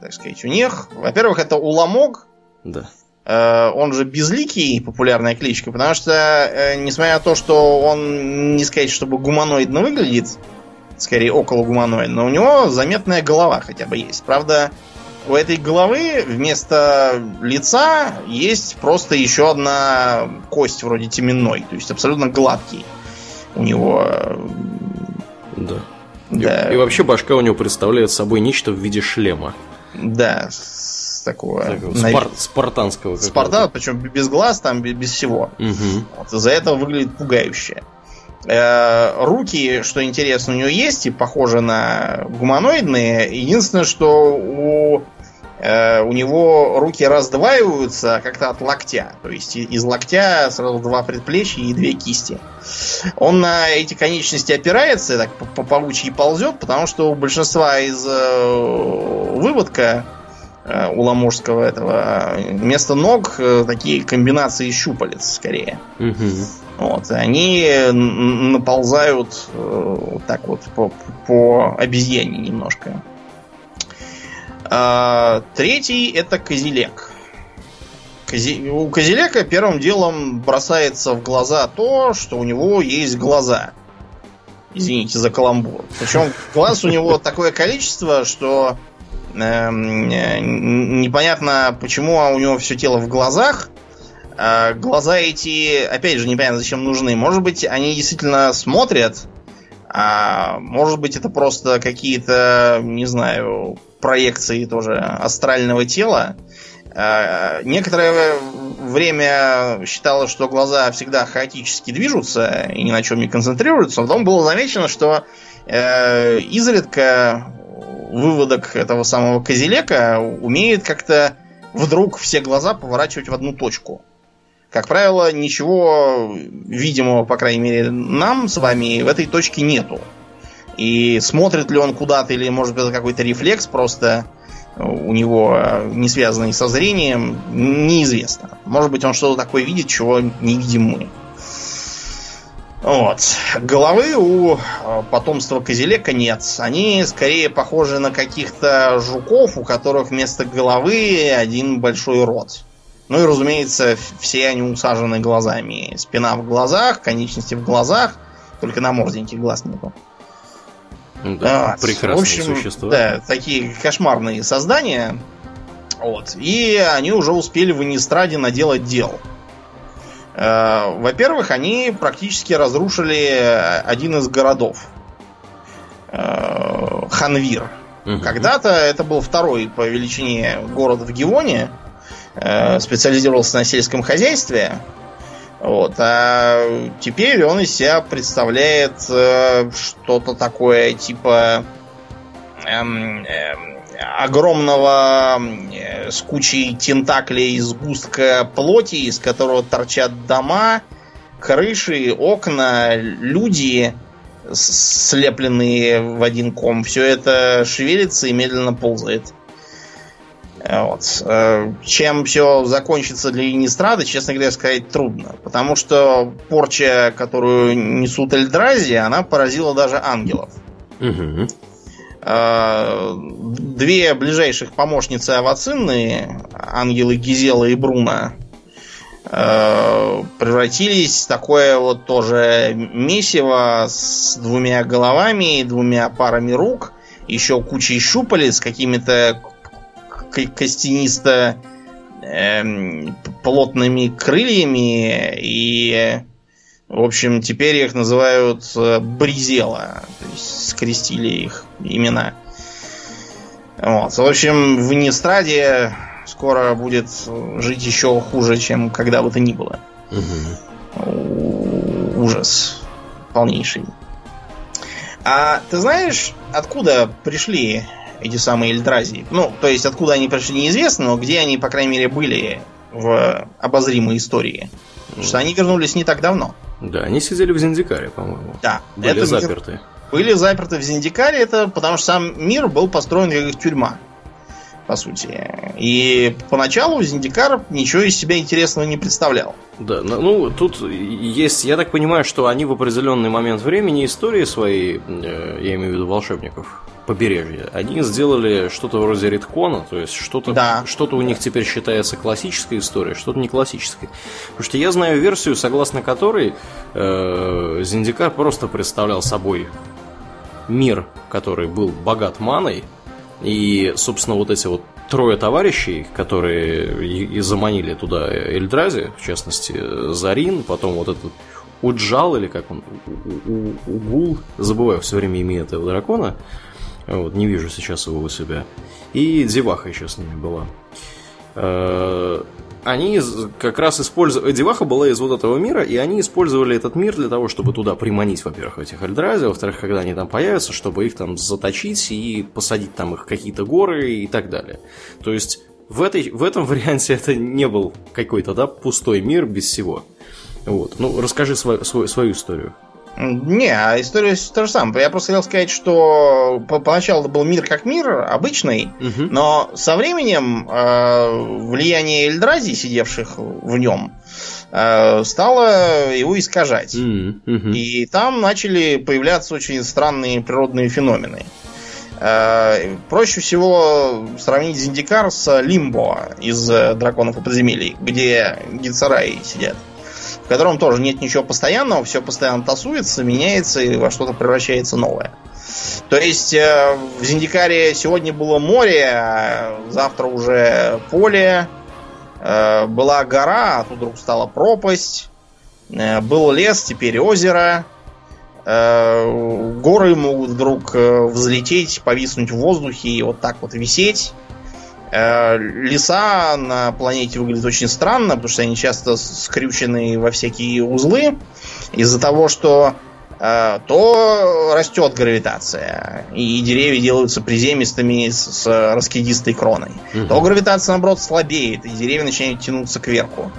так сказать, у них. Во-первых, это Уламог. Да. Э, он же безликий, популярная кличка, потому что, э, несмотря на то, что он не сказать, чтобы гуманоидно выглядит, скорее около гуманоидно, но у него заметная голова хотя бы есть. Правда, у этой головы вместо лица есть просто еще одна кость вроде теменной, то есть абсолютно гладкий у него да. Да. И, и вообще башка у него представляет собой нечто в виде шлема. Да, с такого... такого спар- спартанского. Спартан, причем без глаз, там без всего. Угу. Вот, из-за этого выглядит пугающе. Э, руки, что интересно, у него есть и похожи на гуманоидные. Единственное, что у Э, у него руки раздваиваются как-то от локтя. То есть из локтя сразу два предплечья и две кисти. Он на эти конечности опирается, так по паучьи ползет, потому что у большинства из э, выводка у ламорского этого вместо ног такие комбинации щупалец скорее. Угу. Вот, они наползают вот так вот по, по обезьяне немножко. А, третий это Козелек. Кози... У Козелека первым делом бросается в глаза то, что у него есть глаза. Извините за каламбур. Причем глаз у него такое количество, что э, непонятно, почему у него все тело в глазах. А глаза эти, опять же, непонятно, зачем нужны. Может быть, они действительно смотрят, а может быть, это просто какие-то, не знаю, проекции тоже астрального тела. А, некоторое время считалось, что глаза всегда хаотически движутся и ни на чем не концентрируются. Но потом было замечено, что э, изредка выводок этого самого Козелека умеет как-то вдруг все глаза поворачивать в одну точку. Как правило, ничего видимого, по крайней мере, нам с вами в этой точке нету. И смотрит ли он куда-то, или может быть это какой-то рефлекс просто у него не связанный со зрением, неизвестно. Может быть, он что-то такое видит, чего не видим мы. Вот. Головы у э, потомства Козелека нет. Они скорее похожи на каких-то жуков, у которых вместо головы один большой рот. Ну и, разумеется, все они усажены глазами. Спина в глазах, конечности в глазах, только на морденьких глаз нету. Да, а, прекрасные в общем, существа. Да, такие кошмарные создания. Вот. И они уже успели в Инистраде наделать дел. Э, во-первых, они практически разрушили один из городов. Э, Ханвир. Угу. Когда-то это был второй по величине город в Гивоне. Э, специализировался на сельском хозяйстве. Вот. А теперь он из себя представляет э, что-то такое типа эм, э, огромного э, с кучей тентаклей сгустка плоти, из которого торчат дома, крыши, окна, люди слепленные в один ком. Все это шевелится и медленно ползает. Вот. Э, чем все закончится для Инистрады, честно говоря, сказать трудно. Потому что порча, которую несут Эльдрази, она поразила даже ангелов. Угу. Две ближайших помощницы Авацинны, ангелы Гизела и Бруна, э, превратились в такое вот тоже месиво с двумя головами, двумя парами рук, еще кучей щупалец, какими-то костянисто эм, плотными крыльями и в общем, теперь их называют э, Бризела. То есть скрестили их имена. Вот. В общем, в Нестраде скоро будет жить еще хуже, чем когда бы то ни было. Угу. Ужас полнейший. А ты знаешь, откуда пришли эти самые Эльдразии. Ну, то есть, откуда они пришли, неизвестно, но где они, по крайней мере, были в обозримой истории. Потому что они вернулись не так давно. Да, они сидели в Зиндикаре, по-моему. Да. Были это заперты. Мир... Были заперты в Зиндикаре, это потому что сам мир был построен как тюрьма. По сути. И поначалу Зиндикар ничего из себя интересного не представлял. Да, ну тут есть, я так понимаю, что они в определенный момент времени истории своей, э, я имею в виду волшебников, побережья, они сделали что-то вроде редкона, то есть что-то да. что у них теперь считается классической историей, что-то не классической. Потому что я знаю версию, согласно которой э, Зиндикар просто представлял собой мир, который был богат маной, и, собственно, вот эти вот трое товарищей, которые и заманили туда Эльдрази, в частности, Зарин, потом вот этот Уджал, или как он, Угул, забываю все время имя этого дракона, вот, не вижу сейчас его у себя, и Деваха еще с ними была. Они как раз использовали... Деваха была из вот этого мира, и они использовали этот мир для того, чтобы туда приманить, во-первых, этих Эльдрази, во-вторых, когда они там появятся, чтобы их там заточить и посадить там их какие-то горы и так далее. То есть в, этой, в этом варианте это не был какой-то, да, пустой мир без всего. Вот. Ну, расскажи свою, свою, свою историю. Не, а история то же самое. Я просто хотел сказать, что поначалу это был мир как мир, обычный, угу. но со временем э, влияние Эльдрази, сидевших в нем, э, стало его искажать. Угу. И там начали появляться очень странные природные феномены. Э, проще всего сравнить Зиндикар с Лимбо из Драконов и подземелий, где Гицараи сидят котором тоже нет ничего постоянного, все постоянно тасуется, меняется и во что-то превращается новое. То есть э, в Зиндикаре сегодня было море, а завтра уже поле, э, была гора, а тут вдруг стала пропасть, э, был лес, теперь озеро, горы могут вдруг взлететь, повиснуть в воздухе и вот так вот висеть. Э, леса на планете выглядят очень странно, потому что они часто скрючены во всякие узлы из-за того, что э, то растет гравитация, и деревья делаются приземистыми с, с раскидистой кроной, угу. то гравитация, наоборот, слабеет, и деревья начинают тянуться кверху,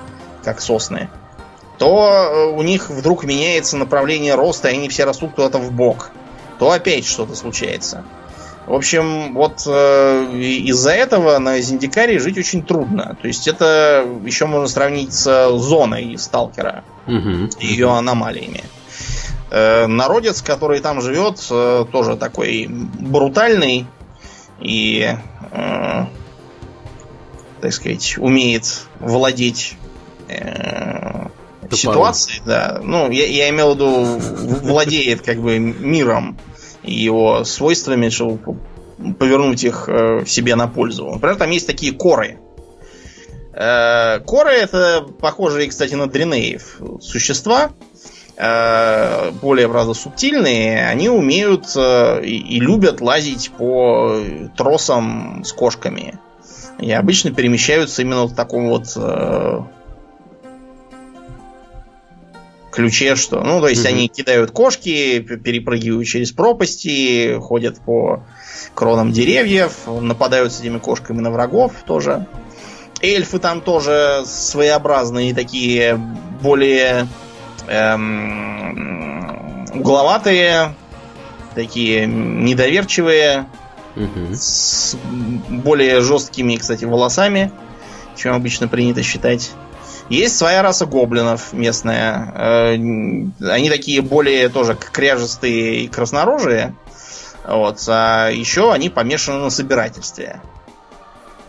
как сосны. То э, у них вдруг меняется направление роста, и они все растут куда-то в бок. То опять что-то случается. В общем, вот э, из-за этого на Зиндикаре жить очень трудно. То есть это еще можно сравнить с зоной сталкера, угу. ее аномалиями. Э, народец, который там живет, э, тоже такой брутальный и, э, так сказать, умеет владеть э, ситуацией. Да. Ну, я, я имел в виду, владеет как бы миром его свойствами, чтобы повернуть их э, себе на пользу. Например, там есть такие коры. Э, коры это похожие, кстати, на дренеев существа, э, более, правда, субтильные, они умеют и любят лазить по тросам с кошками. И обычно перемещаются именно в таком вот ключе, что... Ну, то есть они кидают кошки, перепрыгивают через пропасти, ходят по кронам деревьев, нападают с этими кошками на врагов тоже. Эльфы там тоже своеобразные, такие более эм, угловатые, такие недоверчивые, угу. с более жесткими, кстати, волосами, чем обычно принято считать. Есть своя раса гоблинов местная. Э, они такие более тоже кряжестые и краснорожие. Вот. А еще они помешаны на собирательстве.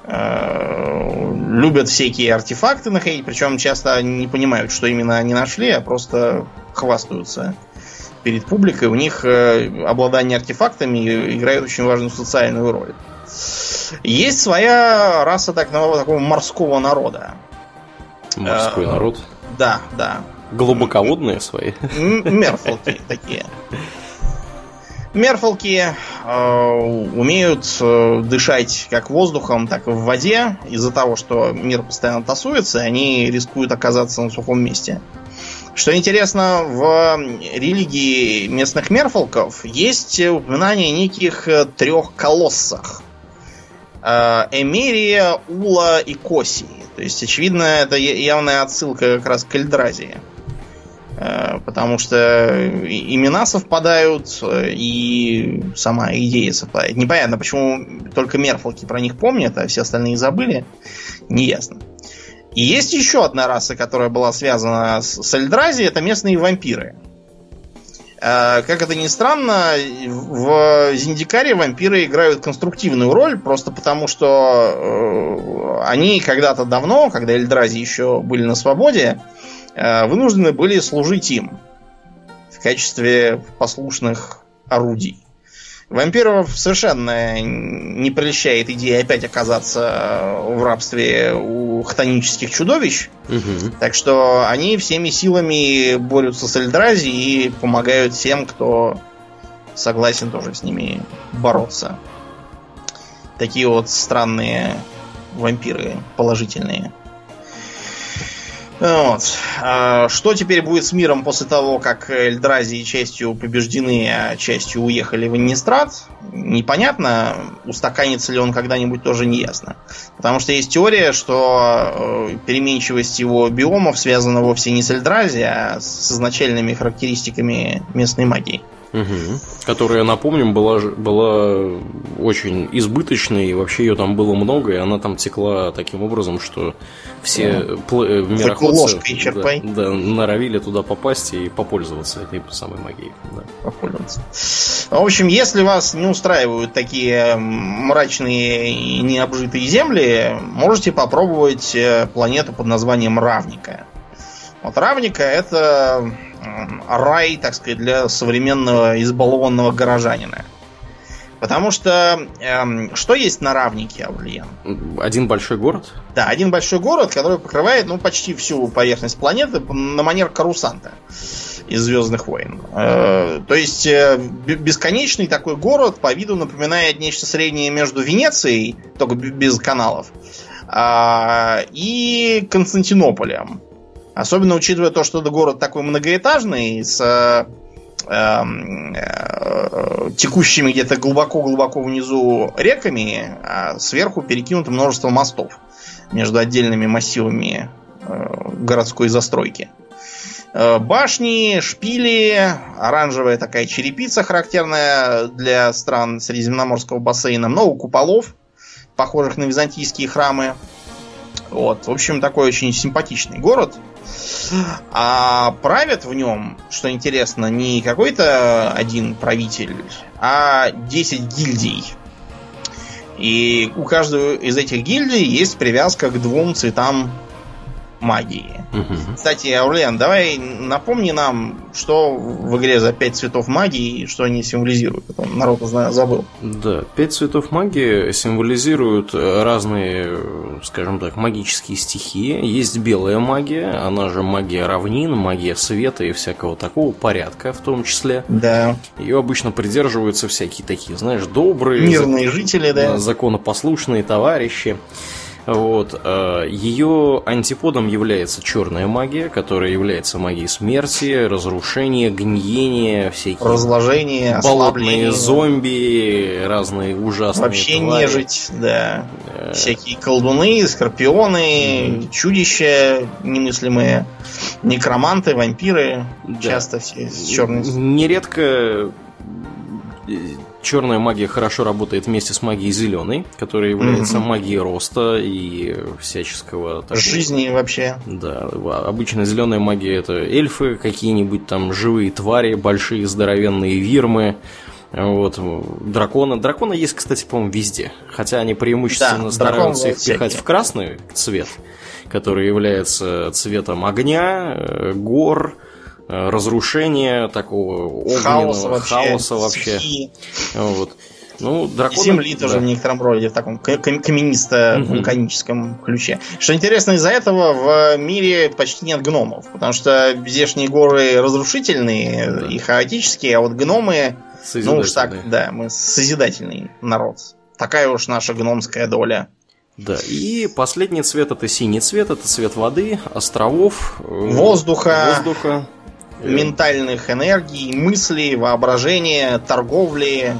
Э, любят всякие артефакты находить, причем часто не понимают, что именно они нашли, а просто хвастаются перед публикой. У них э, обладание артефактами играет очень важную социальную роль. Есть своя раса так, такого морского народа. Морской народ. Да, да. Глубоководные свои. Мерфолки такие. Мерфолки э, умеют э, дышать как воздухом, так и в воде. Из-за того, что мир постоянно тасуется, они рискуют оказаться на сухом месте. Что интересно, в религии местных мерфолков есть упоминание о неких трех колоссах. Э, Эмерия, Ула и Коси. То есть, очевидно, это явная отсылка как раз к Эльдразии. Э, потому что имена совпадают, э, и сама идея совпадает. Непонятно, почему только Мерфолки про них помнят, а все остальные забыли. Неясно. И есть еще одна раса, которая была связана с Эльдразией, это местные вампиры. Как это ни странно, в Зиндикаре вампиры играют конструктивную роль, просто потому что они когда-то давно, когда Эльдрази еще были на свободе, Э, вынуждены были служить им в качестве послушных орудий. Вампиров совершенно не прельщает идея опять оказаться в рабстве у хтонических чудовищ. Угу. Так что они всеми силами борются с Эльдрази и помогают всем, кто согласен тоже с ними бороться. Такие вот странные вампиры положительные. Вот. А что теперь будет с миром после того, как Эльдразии частью побеждены, а частью уехали в Иннистрат? Непонятно. Устаканится ли он когда-нибудь, тоже не ясно. Потому что есть теория, что э, переменчивость его биомов связана вовсе не с Эльдрази, а с изначальными характеристиками местной магии. Угу. Которая, напомним, была, была очень избыточной, и вообще ее там было много, и она там текла таким образом, что все пл- э, мироходцы да, да, норовили туда попасть и попользоваться этой самой магией. Да. Попользоваться. В общем, если вас не устраивают такие мрачные и необжитые земли, можете попробовать э, планету под названием Равника. Вот Равника это рай, так сказать, для современного избалованного горожанина. Потому что эм, что есть на равнике, Аурлиен? Один большой город? Да, один большой город, который покрывает ну, почти всю поверхность планеты на манер Карусанта из Звездных войн. Э, то есть э, бесконечный такой город по виду напоминает нечто среднее между Венецией, только без каналов, э, и Константинополем. Особенно учитывая то, что город такой многоэтажный, с э, эм, э, текущими где-то глубоко-глубоко внизу реками, а сверху перекинуто множество мостов между отдельными массивами э, городской застройки. Э, башни, шпили, оранжевая такая черепица, характерная для стран Средиземноморского бассейна, много куполов, похожих на византийские храмы. Вот, в общем, такой очень симпатичный город. А правят в нем, что интересно, не какой-то один правитель, а 10 гильдий. И у каждого из этих гильдий есть привязка к двум цветам магии. Угу. Кстати, Аурлен, давай напомни нам, что в игре за пять цветов магии и что они символизируют. Это народ забыл. Да, пять цветов магии символизируют разные, скажем так, магические стихии. Есть белая магия, она же магия равнин, магия света и всякого такого порядка в том числе. Да. Ее обычно придерживаются всякие такие, знаешь, добрые... Мирные жители, да. Законопослушные товарищи. Вот. Э, Ее антиподом является черная магия, которая является магией смерти, разрушения, гниения, всякие... Разложения, Болотные зомби, разные ужасные Вообще твари. нежить, да. Э... Всякие колдуны, скорпионы, mm. чудища немыслимые, некроманты, вампиры. Да. Часто все с черной... Нередко черная магия хорошо работает вместе с магией зеленой, которая является mm магией роста и всяческого такого. жизни вообще. Да, обычно зеленая магия это эльфы, какие-нибудь там живые твари, большие здоровенные вирмы. Вот, дракона. Дракона есть, кстати, по-моему, везде. Хотя они преимущественно да, стараются их пихать всякие. в красный цвет, который является цветом огня, э, гор, разрушения, такого огненного хаоса вообще. Хаоса вообще. Вот. Ну, драконы... Земли да. тоже в некотором роде, в таком каменисто-вулканическом угу. ключе. Что интересно, из-за этого в мире почти нет гномов, потому что здешние горы разрушительные да. и хаотические, а вот гномы, ну уж так, да, мы созидательный народ. Такая уж наша гномская доля. Да, и последний цвет это синий цвет, это цвет воды, островов, э, воздуха, воздуха ментальных энергий, мыслей, воображения, торговли,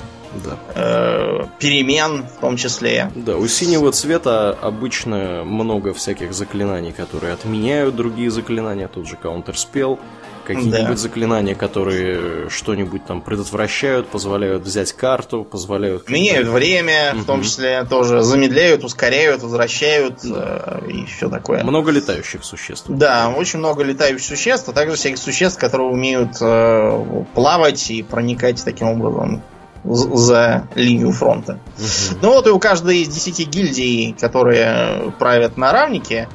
да. э, перемен в том числе. Да, у синего цвета обычно много всяких заклинаний, которые отменяют другие заклинания, тут же Counterspell, какие-нибудь да. заклинания, которые что-нибудь там предотвращают, позволяют взять карту, позволяют... Меняют время, угу. в том числе тоже замедляют, ускоряют, возвращают да. э, и все такое. Много летающих существ. Да, очень много летающих существ, а также всяких существ, которые умеют э, плавать и проникать таким образом за линию фронта. Угу. Ну вот и у каждой из десяти гильдий, которые правят на равнике,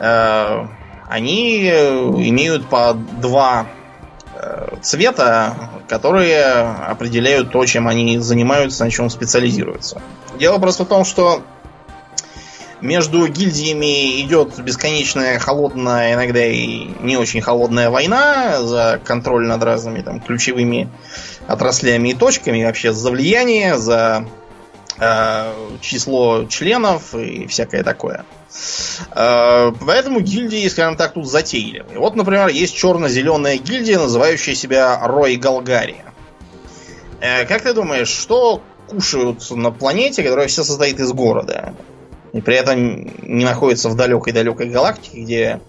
э, они э, имеют по два э, цвета, которые определяют то, чем они занимаются, на чем специализируются. Дело просто в том, что между гильдиями идет бесконечная холодная, иногда и не очень холодная война за контроль над разными там ключевыми отраслями и точками, вообще за влияние, за число членов и всякое такое. Э, поэтому гильдии, скажем так, тут затейливые. Вот, например, есть черно-зеленая гильдия, называющая себя Рой Галгари. Э, как ты думаешь, что кушают на планете, которая вся состоит из города? И при этом не находится в далекой-далекой галактике, где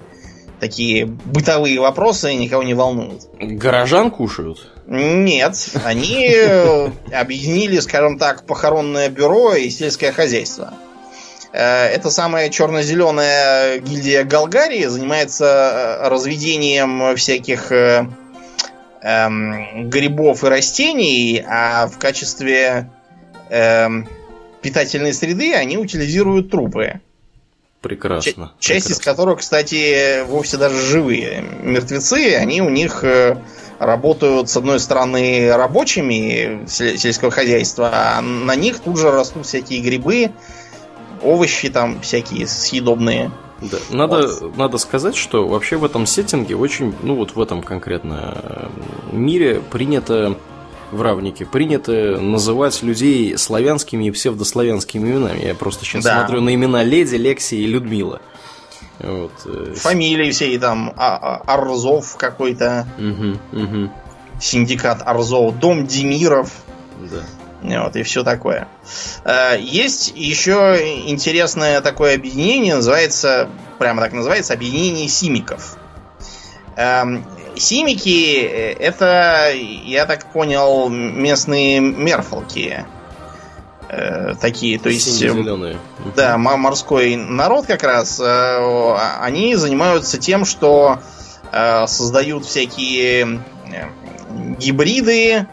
такие бытовые вопросы никого не волнуют. Горожан кушают? Нет, они объединили, скажем так, похоронное бюро и сельское хозяйство. Э, это самая черно-зеленая гильдия Галгарии занимается э, разведением всяких э, эм, грибов и растений, а в качестве эм, питательной среды они утилизируют трупы. Прекрасно. Ч- часть прекрасно. из которых, кстати, вовсе даже живые. Мертвецы, они у них работают, с одной стороны, рабочими сельского хозяйства, а на них тут же растут всякие грибы, овощи там всякие съедобные. Да. Надо, вот. надо сказать, что вообще в этом сеттинге очень, ну вот в этом конкретно мире принято в равнике принято называть людей славянскими и псевдославянскими именами. Я просто сейчас да. смотрю на имена Леди, Лекси и Людмила. Вот. Э, Фамилии все там а, а, Оржов какой-то. Угу, угу. Синдикат Оржов. Дом Димиров. Да. Вот, и все такое. Э, есть еще интересное такое объединение, называется, прямо так называется, объединение симиков. Симики это, я так понял, местные merfolk и. Э, такие, то есть... Зеленые. Да, морской народ как раз. Э, они занимаются тем, что создают всякие гибриды,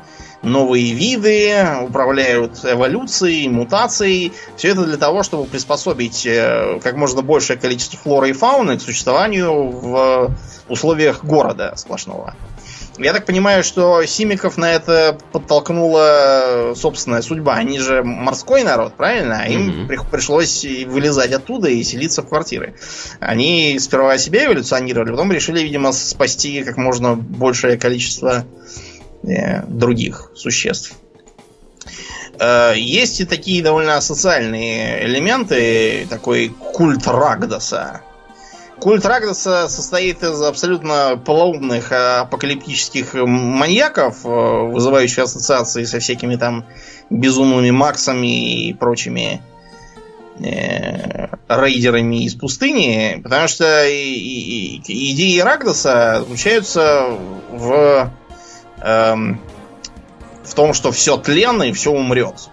новые виды, управляют эволюцией, мутацией. Все это для того, чтобы приспособить э, как можно большее количество флоры и фауны к существованию в условиях города сплошного. Я так понимаю, что Симиков на это подтолкнула собственная судьба. Они же морской народ, правильно? А им mm-hmm. пришлось вылезать оттуда и селиться в квартиры. Они сперва себя эволюционировали, потом решили, видимо, спасти как можно большее количество Э, других существ. Э, есть и такие довольно социальные элементы, такой культ Рагдаса. Культ Рагдаса состоит из абсолютно полоумных апокалиптических маньяков, э, вызывающих ассоциации со всякими там безумными Максами и прочими э, рейдерами из пустыни, потому что идеи Рагдаса заключаются в эм, в том, что все тленно и все умрет.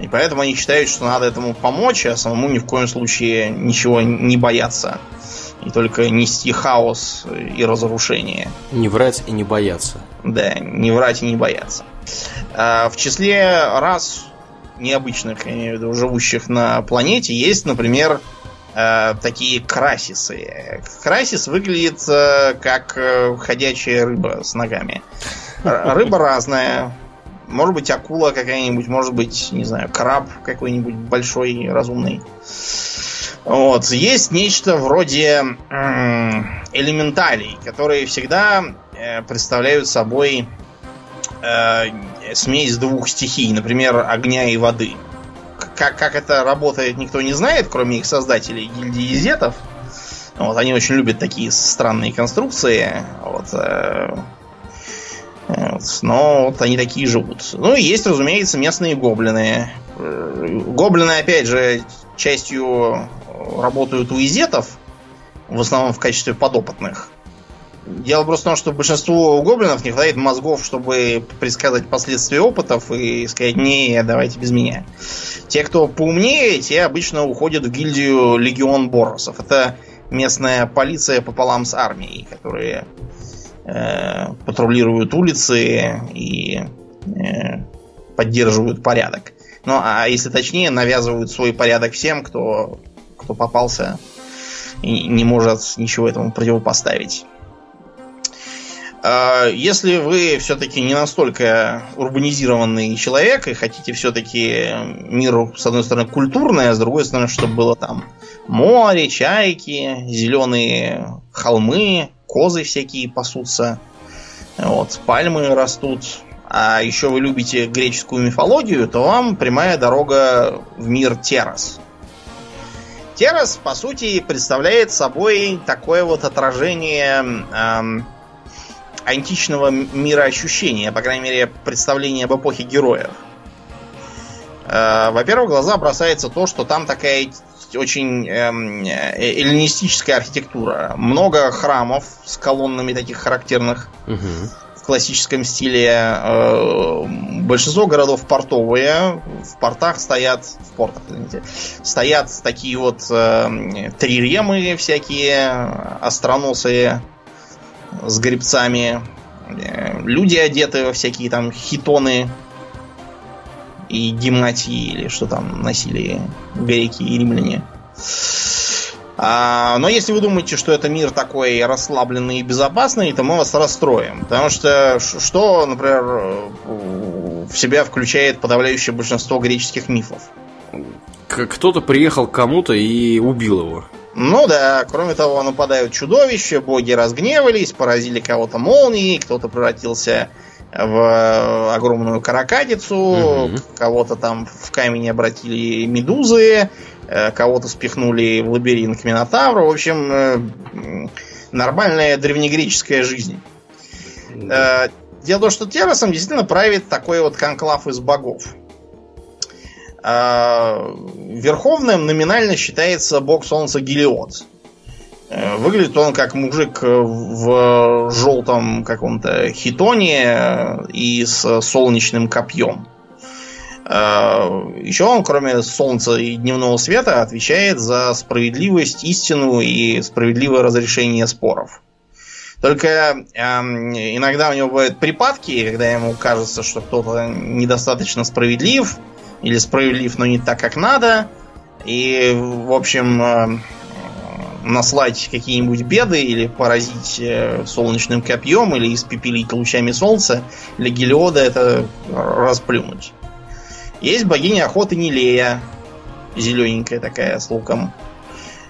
И поэтому они считают, что надо этому помочь, а самому ни в коем случае ничего не бояться. И только нести хаос и разрушение. Не врать и не бояться. Да, не врать и не бояться. А в числе рас необычных, я имею в виду, живущих на планете, есть, например, э, такие красисы. Красис выглядит э, как э, ходячая рыба с ногами. Рыба разная. Может быть, акула какая-нибудь, может быть, не знаю, краб какой-нибудь большой, разумный. Вот. Есть нечто вроде элементалей, которые всегда э, представляют собой э, смесь двух стихий, например, огня и воды. Как, как это работает, никто не знает, кроме их создателей, гильдии зетов. Вот, они очень любят такие странные конструкции. Вот, э, но вот они такие живут. Ну и есть, разумеется, местные гоблины. Гоблины, опять же, частью работают у изетов, в основном в качестве подопытных. Дело просто в том, что большинству гоблинов не хватает мозгов, чтобы предсказать последствия опытов и сказать, не, давайте без меня. Те, кто поумнее, те обычно уходят в гильдию Легион Боросов. Это местная полиция пополам с армией, которые Э, патрулируют улицы и э, поддерживают порядок. Ну, а если точнее, навязывают свой порядок всем, кто, кто попался и не может ничего этому противопоставить. Э, если вы все-таки не настолько урбанизированный человек и хотите все-таки мир, с одной стороны, культурный, а с другой стороны, чтобы было там море, чайки, зеленые холмы, козы всякие пасутся, вот, пальмы растут, а еще вы любите греческую мифологию, то вам прямая дорога в мир Террас. Террас, по сути, представляет собой такое вот отражение эм, античного мироощущения, по крайней мере, представление об эпохе героев. Э, во-первых, в глаза бросается то, что там такая очень эм, э, эллинистическая архитектура. Много храмов с колоннами таких характерных. Угу классическом стиле. Э, большинство городов портовые. В портах стоят, в портах, извините, стоят такие вот э, триремы всякие, остроносые с грибцами. Э, люди одеты во всякие там хитоны и гимнатии, или что там носили греки и римляне. А, но если вы думаете, что это мир такой расслабленный и безопасный, то мы вас расстроим. Потому что что, например, в себя включает подавляющее большинство греческих мифов? Кто-то приехал к кому-то и убил его. Ну да, кроме того, нападают чудовища, боги разгневались, поразили кого-то молнией, кто-то превратился в огромную каракатицу, угу. кого-то там в камень обратили медузы, Э, кого-то спихнули в лабиринт к Минотавру. В общем, э, нормальная древнегреческая жизнь. Да. Дело в том, что Террасом действительно правит такой вот конклав из богов. Верховным номинально считается бог солнца Гелиод. Э, выглядит он как мужик в желтом каком-то хитоне и с солнечным копьем. Э, Еще он, кроме солнца и дневного света, отвечает за справедливость, истину и справедливое разрешение споров. Только э, иногда у него бывают припадки, когда ему кажется, что кто-то недостаточно справедлив, или справедлив, но не так, как надо. И, в общем, э, наслать какие-нибудь беды, или поразить э, солнечным копьем, или испепелить лучами солнца, для Гелиода это расплюнуть. Есть богиня охоты Нилея, зелененькая такая, с луком.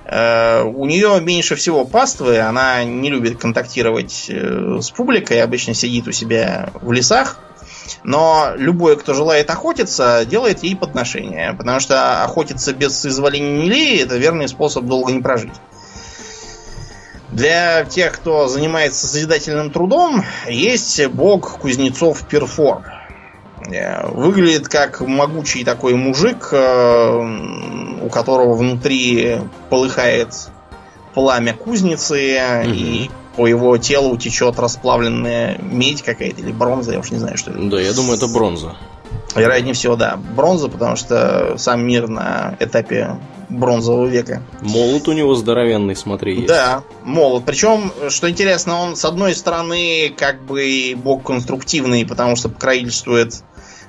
Э, у нее меньше всего паствы, она не любит контактировать с публикой, обычно сидит у себя в лесах. Но любой, кто желает охотиться, делает ей подношение. Потому что охотиться без изволения Нилеи это верный способ долго не прожить. Для тех, кто занимается созидательным трудом, есть бог кузнецов Перфор. Э, выглядит как могучий такой мужик, э, у которого внутри полыхает пламя кузницы, угу. и по его телу течет расплавленная медь какая-то или бронза, я уж не знаю, что это. Да, я думаю, это бронза. Вероятнее всего, да, бронза, потому что сам мир на этапе бронзового века. Молот у него здоровенный, смотри, есть. Да, молот. Причем, что интересно, он с одной стороны как бы бог конструктивный, потому что покровительствует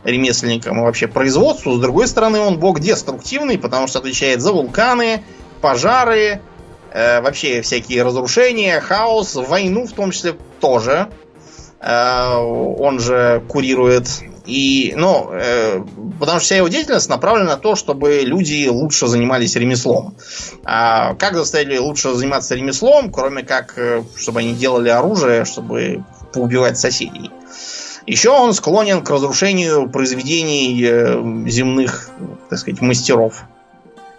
ремесленникам и вообще производству. С другой стороны, он бог деструктивный, потому что отвечает за вулканы, пожары, э, вообще всякие разрушения, хаос, войну в том числе тоже. Э, он же курирует. И, ну, э, потому что вся его деятельность направлена на то, чтобы люди лучше занимались ремеслом. А как заставили лучше заниматься ремеслом, кроме как, э, чтобы они делали оружие, чтобы поубивать соседей? Еще он склонен к разрушению произведений э, земных, так сказать, мастеров.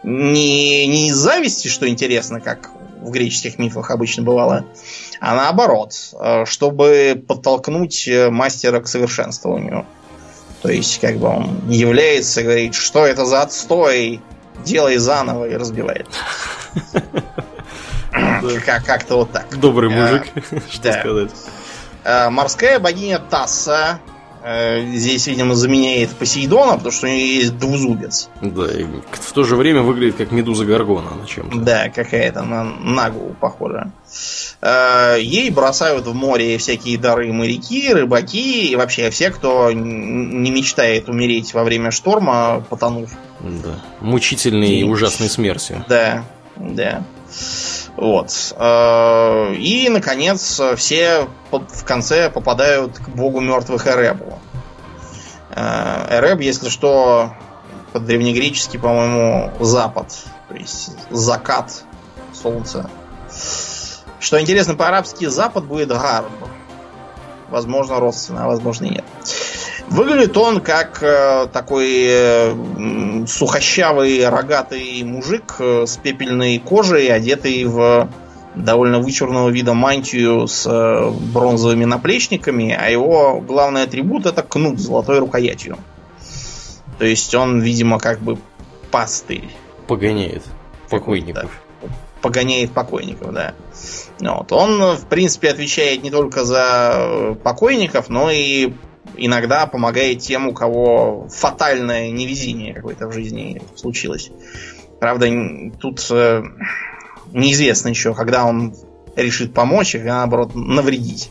Не, не из зависти, что интересно, как в греческих мифах обычно бывало, а наоборот, э, чтобы подтолкнуть э, мастера к совершенствованию. То есть, как бы он является, говорит, что это за отстой, делай заново и разбивает. Как-то вот так. Добрый мужик, что сказать. Э, морская богиня Тасса э, здесь, видимо, заменяет Посейдона, потому что у нее есть двузубец. Да, и в то же время выглядит как медуза Гаргона на чем-то. Да, какая-то на Нагу похожа. Э, ей бросают в море всякие дары моряки, рыбаки и вообще все, кто не мечтает умереть во время шторма, потонув. Да. Мучительной и ужасной смертью. Да, да. Вот. Э, и, наконец, все в конце попадают к богу мертвых Эребу. Э, Эреб, если что, по-древнегречески, по-моему, запад. То есть закат солнца. Что интересно, по-арабски запад будет гарб. Возможно, родственно, а возможно нет. Выглядит он как э, такой э, сухощавый рогатый мужик э, с пепельной кожей, одетый в довольно вычурного вида мантию с э, бронзовыми наплечниками, а его главный атрибут это кнут с золотой рукоятью. То есть он, видимо, как бы пастырь. Погоняет покойников. Да, погоняет покойников, да. Вот. Он, в принципе, отвечает не только за покойников, но и иногда помогает тем, у кого фатальное невезение какое-то в жизни случилось. Правда, тут э, неизвестно еще, когда он решит помочь, а наоборот навредить.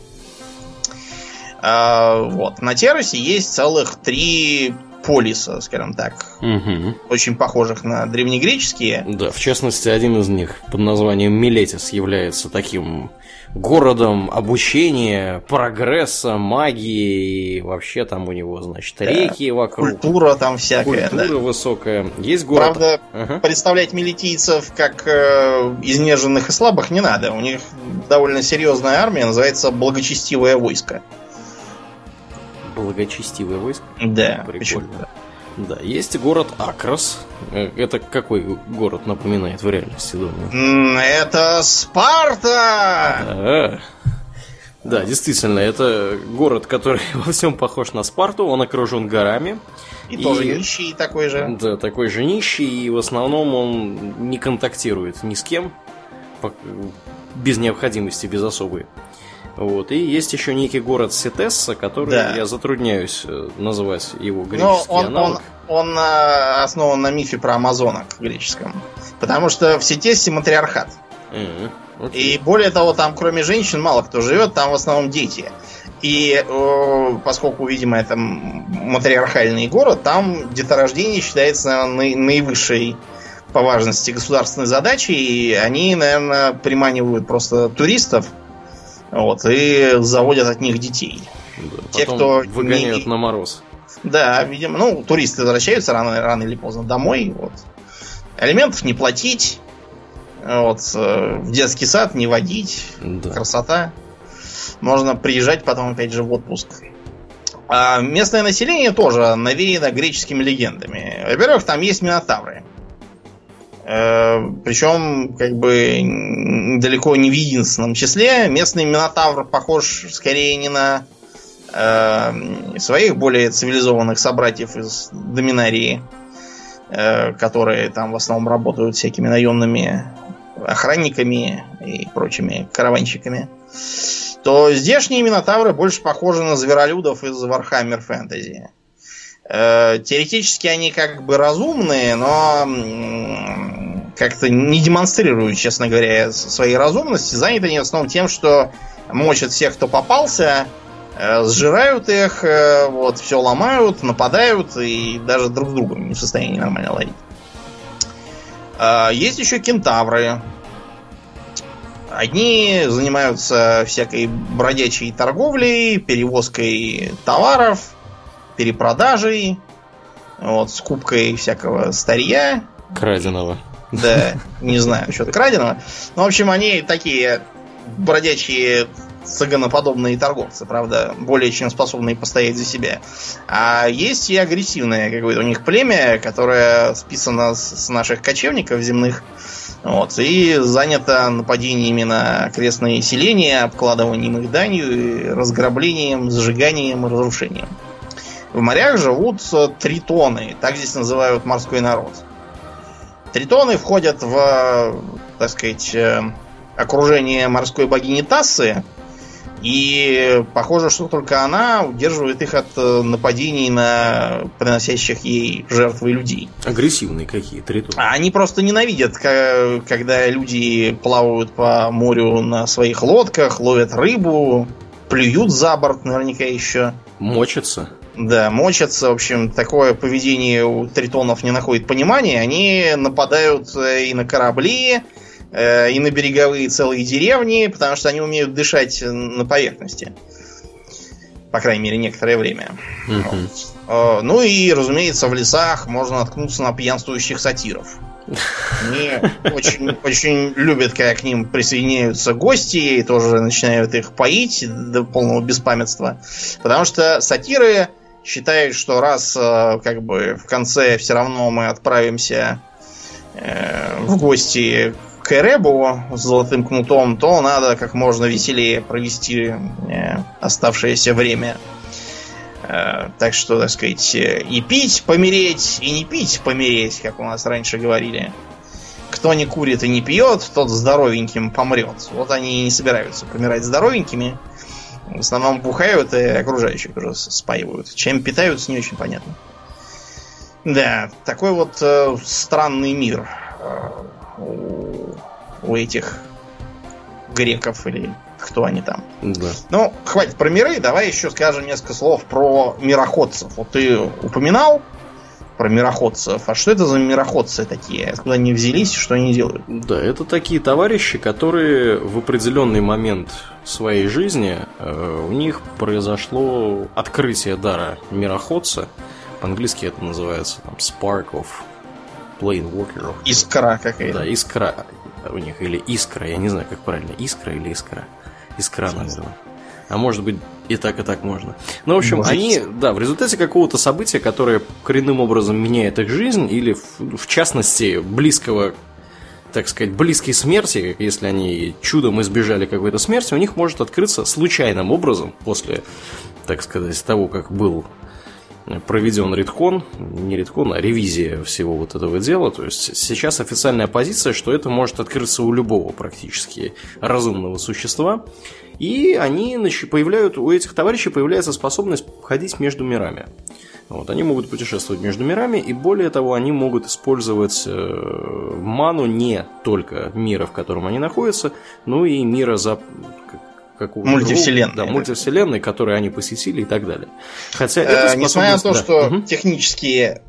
А, вот. На Терасе есть целых три полиса, скажем так. Угу. Очень похожих на древнегреческие. Да, в частности, один из них под названием Милетис является таким городом обучения, прогресса, магии, и вообще там у него, значит, да. реки вокруг. Культура там всякая. Культура да. высокая. Есть город. Правда, ага. представлять милитийцев как э, изнеженных и слабых не надо. У них довольно серьезная армия, называется Благочестивое войско. Благочестивое войско? Да, прикольно. Да, есть город Акрос. Э, это какой город напоминает в реальности, думаю? Это Спарта! А-а-а. Да, действительно, это город, который во всем похож на Спарту, он окружен горами. И, и тоже нищий такой же. Да, такой же нищий, и в основном он не контактирует ни с кем, без необходимости, без особой. Вот. И есть еще некий город Сетесса, который да. я затрудняюсь э, называть его греческий он, аналог. Он, он э, основан на мифе про амазонок греческом. Потому что в Сетессе матриархат. Mm-hmm. Okay. И более того, там кроме женщин мало кто живет, там в основном дети. И э, поскольку, видимо, это матриархальный город, там деторождение считается наверное, наивысшей по важности государственной задачей, и они, наверное, приманивают просто туристов вот, и заводят от них детей. Да, Те, кто выгоняют не... на мороз. Да, видимо, ну, туристы возвращаются рано, рано или поздно домой. Вот. Алиментов не платить. Вот, э, в детский сад не водить. Да. Красота. Можно приезжать потом, опять же, в отпуск. А местное население тоже навеяно греческими легендами. Во-первых, там есть минотавры. Э, Причем, как бы, далеко не в единственном числе. Местный Минотавр похож скорее не на э, своих более цивилизованных собратьев из Доминарии, э, которые там в основном работают всякими наемными охранниками и прочими караванщиками, то здешние Минотавры больше похожи на зверолюдов из Warhammer Fantasy. Э, теоретически они как бы разумные, но как-то не демонстрируют, честно говоря, своей разумности. Заняты они в основном тем, что мочат всех, кто попался, э, сжирают их, э, вот, все ломают, нападают и даже друг с другом не в состоянии нормально ладить. Есть еще кентавры. Одни занимаются всякой бродячей торговлей, перевозкой товаров, перепродажей, вот, скупкой всякого старья. Краденого. Да, не знаю, что-то краденого. Ну, в общем, они такие бродячие цыганоподобные торговцы, правда, более чем способные постоять за себя. А есть и агрессивное какое-то у них племя, которое списано с наших кочевников земных, вот, и занято нападениями на окрестные селения, обкладыванием их данью, разграблением, сжиганием и разрушением. В морях живут тритоны, так здесь называют морской народ. Тритоны входят в, так сказать, э, окружение морской богини Тассы, и похоже, что только она удерживает их от э, нападений на приносящих ей жертвы людей. Агрессивные какие тритоны. Они просто ненавидят, когда люди плавают по морю на своих лодках, ловят рыбу, плюют за борт наверняка еще. Мочатся. Да, мочатся. В общем, такое поведение у тритонов не находит понимания. Они нападают э, и на корабли, э, и на береговые целые деревни, потому что они умеют дышать на поверхности. По крайней мере, некоторое время. Э, Ну и, разумеется, в лесах можно наткнуться на пьянствующих сатиров. Они очень, очень любят, когда к ним присоединяются гости и тоже начинают их поить до полного беспамятства. Потому что сатиры считают, что раз э, как бы в конце все равно мы отправимся э, в гости к Эребу с золотым кнутом, то надо как можно веселее провести э, оставшееся время. Так что, так сказать, и пить, помереть, и не пить, помереть, как у нас раньше говорили. Кто не курит и не пьет, тот здоровеньким помрет. Вот они и не собираются помирать здоровенькими. В основном бухают и окружающих уже спаивают. Чем питаются, не очень понятно. Да, такой вот э, странный мир э, у, у этих греков или кто они там. Да. Ну, хватит про миры, давай еще скажем несколько слов про мироходцев. Вот ты упоминал про мироходцев. А что это за мироходцы такие? Откуда они взялись, что они делают? Да, это такие товарищи, которые в определенный момент своей жизни э, у них произошло открытие дара мироходца. По-английски это называется там, Spark of Plane Walker. Искра какая-то. Да, искра у них, или искра, я не знаю, как правильно, искра или искра. Искра, наверное. А может быть, и так, и так можно. Ну, в общем, Может. они, да, в результате какого-то события, которое коренным образом меняет их жизнь, или, в, в частности, близкого, так сказать, близкой смерти, если они чудом избежали какой-то смерти, у них может открыться случайным образом после, так сказать, того, как был проведен редкон, не редкон, а ревизия всего вот этого дела. То есть сейчас официальная позиция, что это может открыться у любого практически разумного существа. И они появляют, у этих товарищей появляется способность ходить между мирами. Вот, они могут путешествовать между мирами, и более того, они могут использовать э, ману не только мира, в котором они находятся, но и мира за как- какого-то Мультивселенной. Да, мультивселенной, которые они посетили и так далее. Хотя Э, это Несмотря на то, способность- что да. Мгм. технически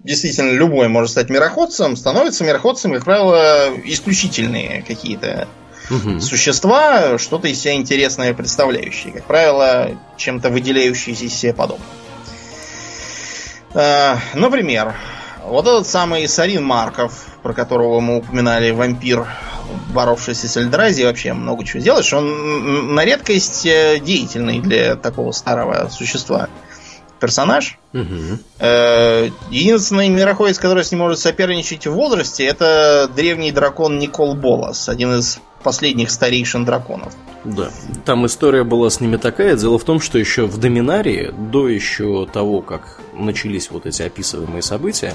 действительно любой может стать мироходцем, становятся мироходцами, как правило, исключительные какие-то Мгм. существа, что-то из себя интересное представляющие. Как правило, чем-то выделяющиеся из себя подобное. Э, Например, вот этот самый Сарин Марков, про которого мы упоминали, вампир, боровшийся с Эльдрази, вообще много чего сделаешь. Он на редкость э, деятельный для такого старого существа персонаж. Э, Единственный мироходец, который с ним может соперничать в возрасте, это древний дракон Никол Болос, один из последних старейшин драконов. Да. Там история была с ними такая. Дело в том, что еще в Доминарии, до еще того, как начались вот эти описываемые события,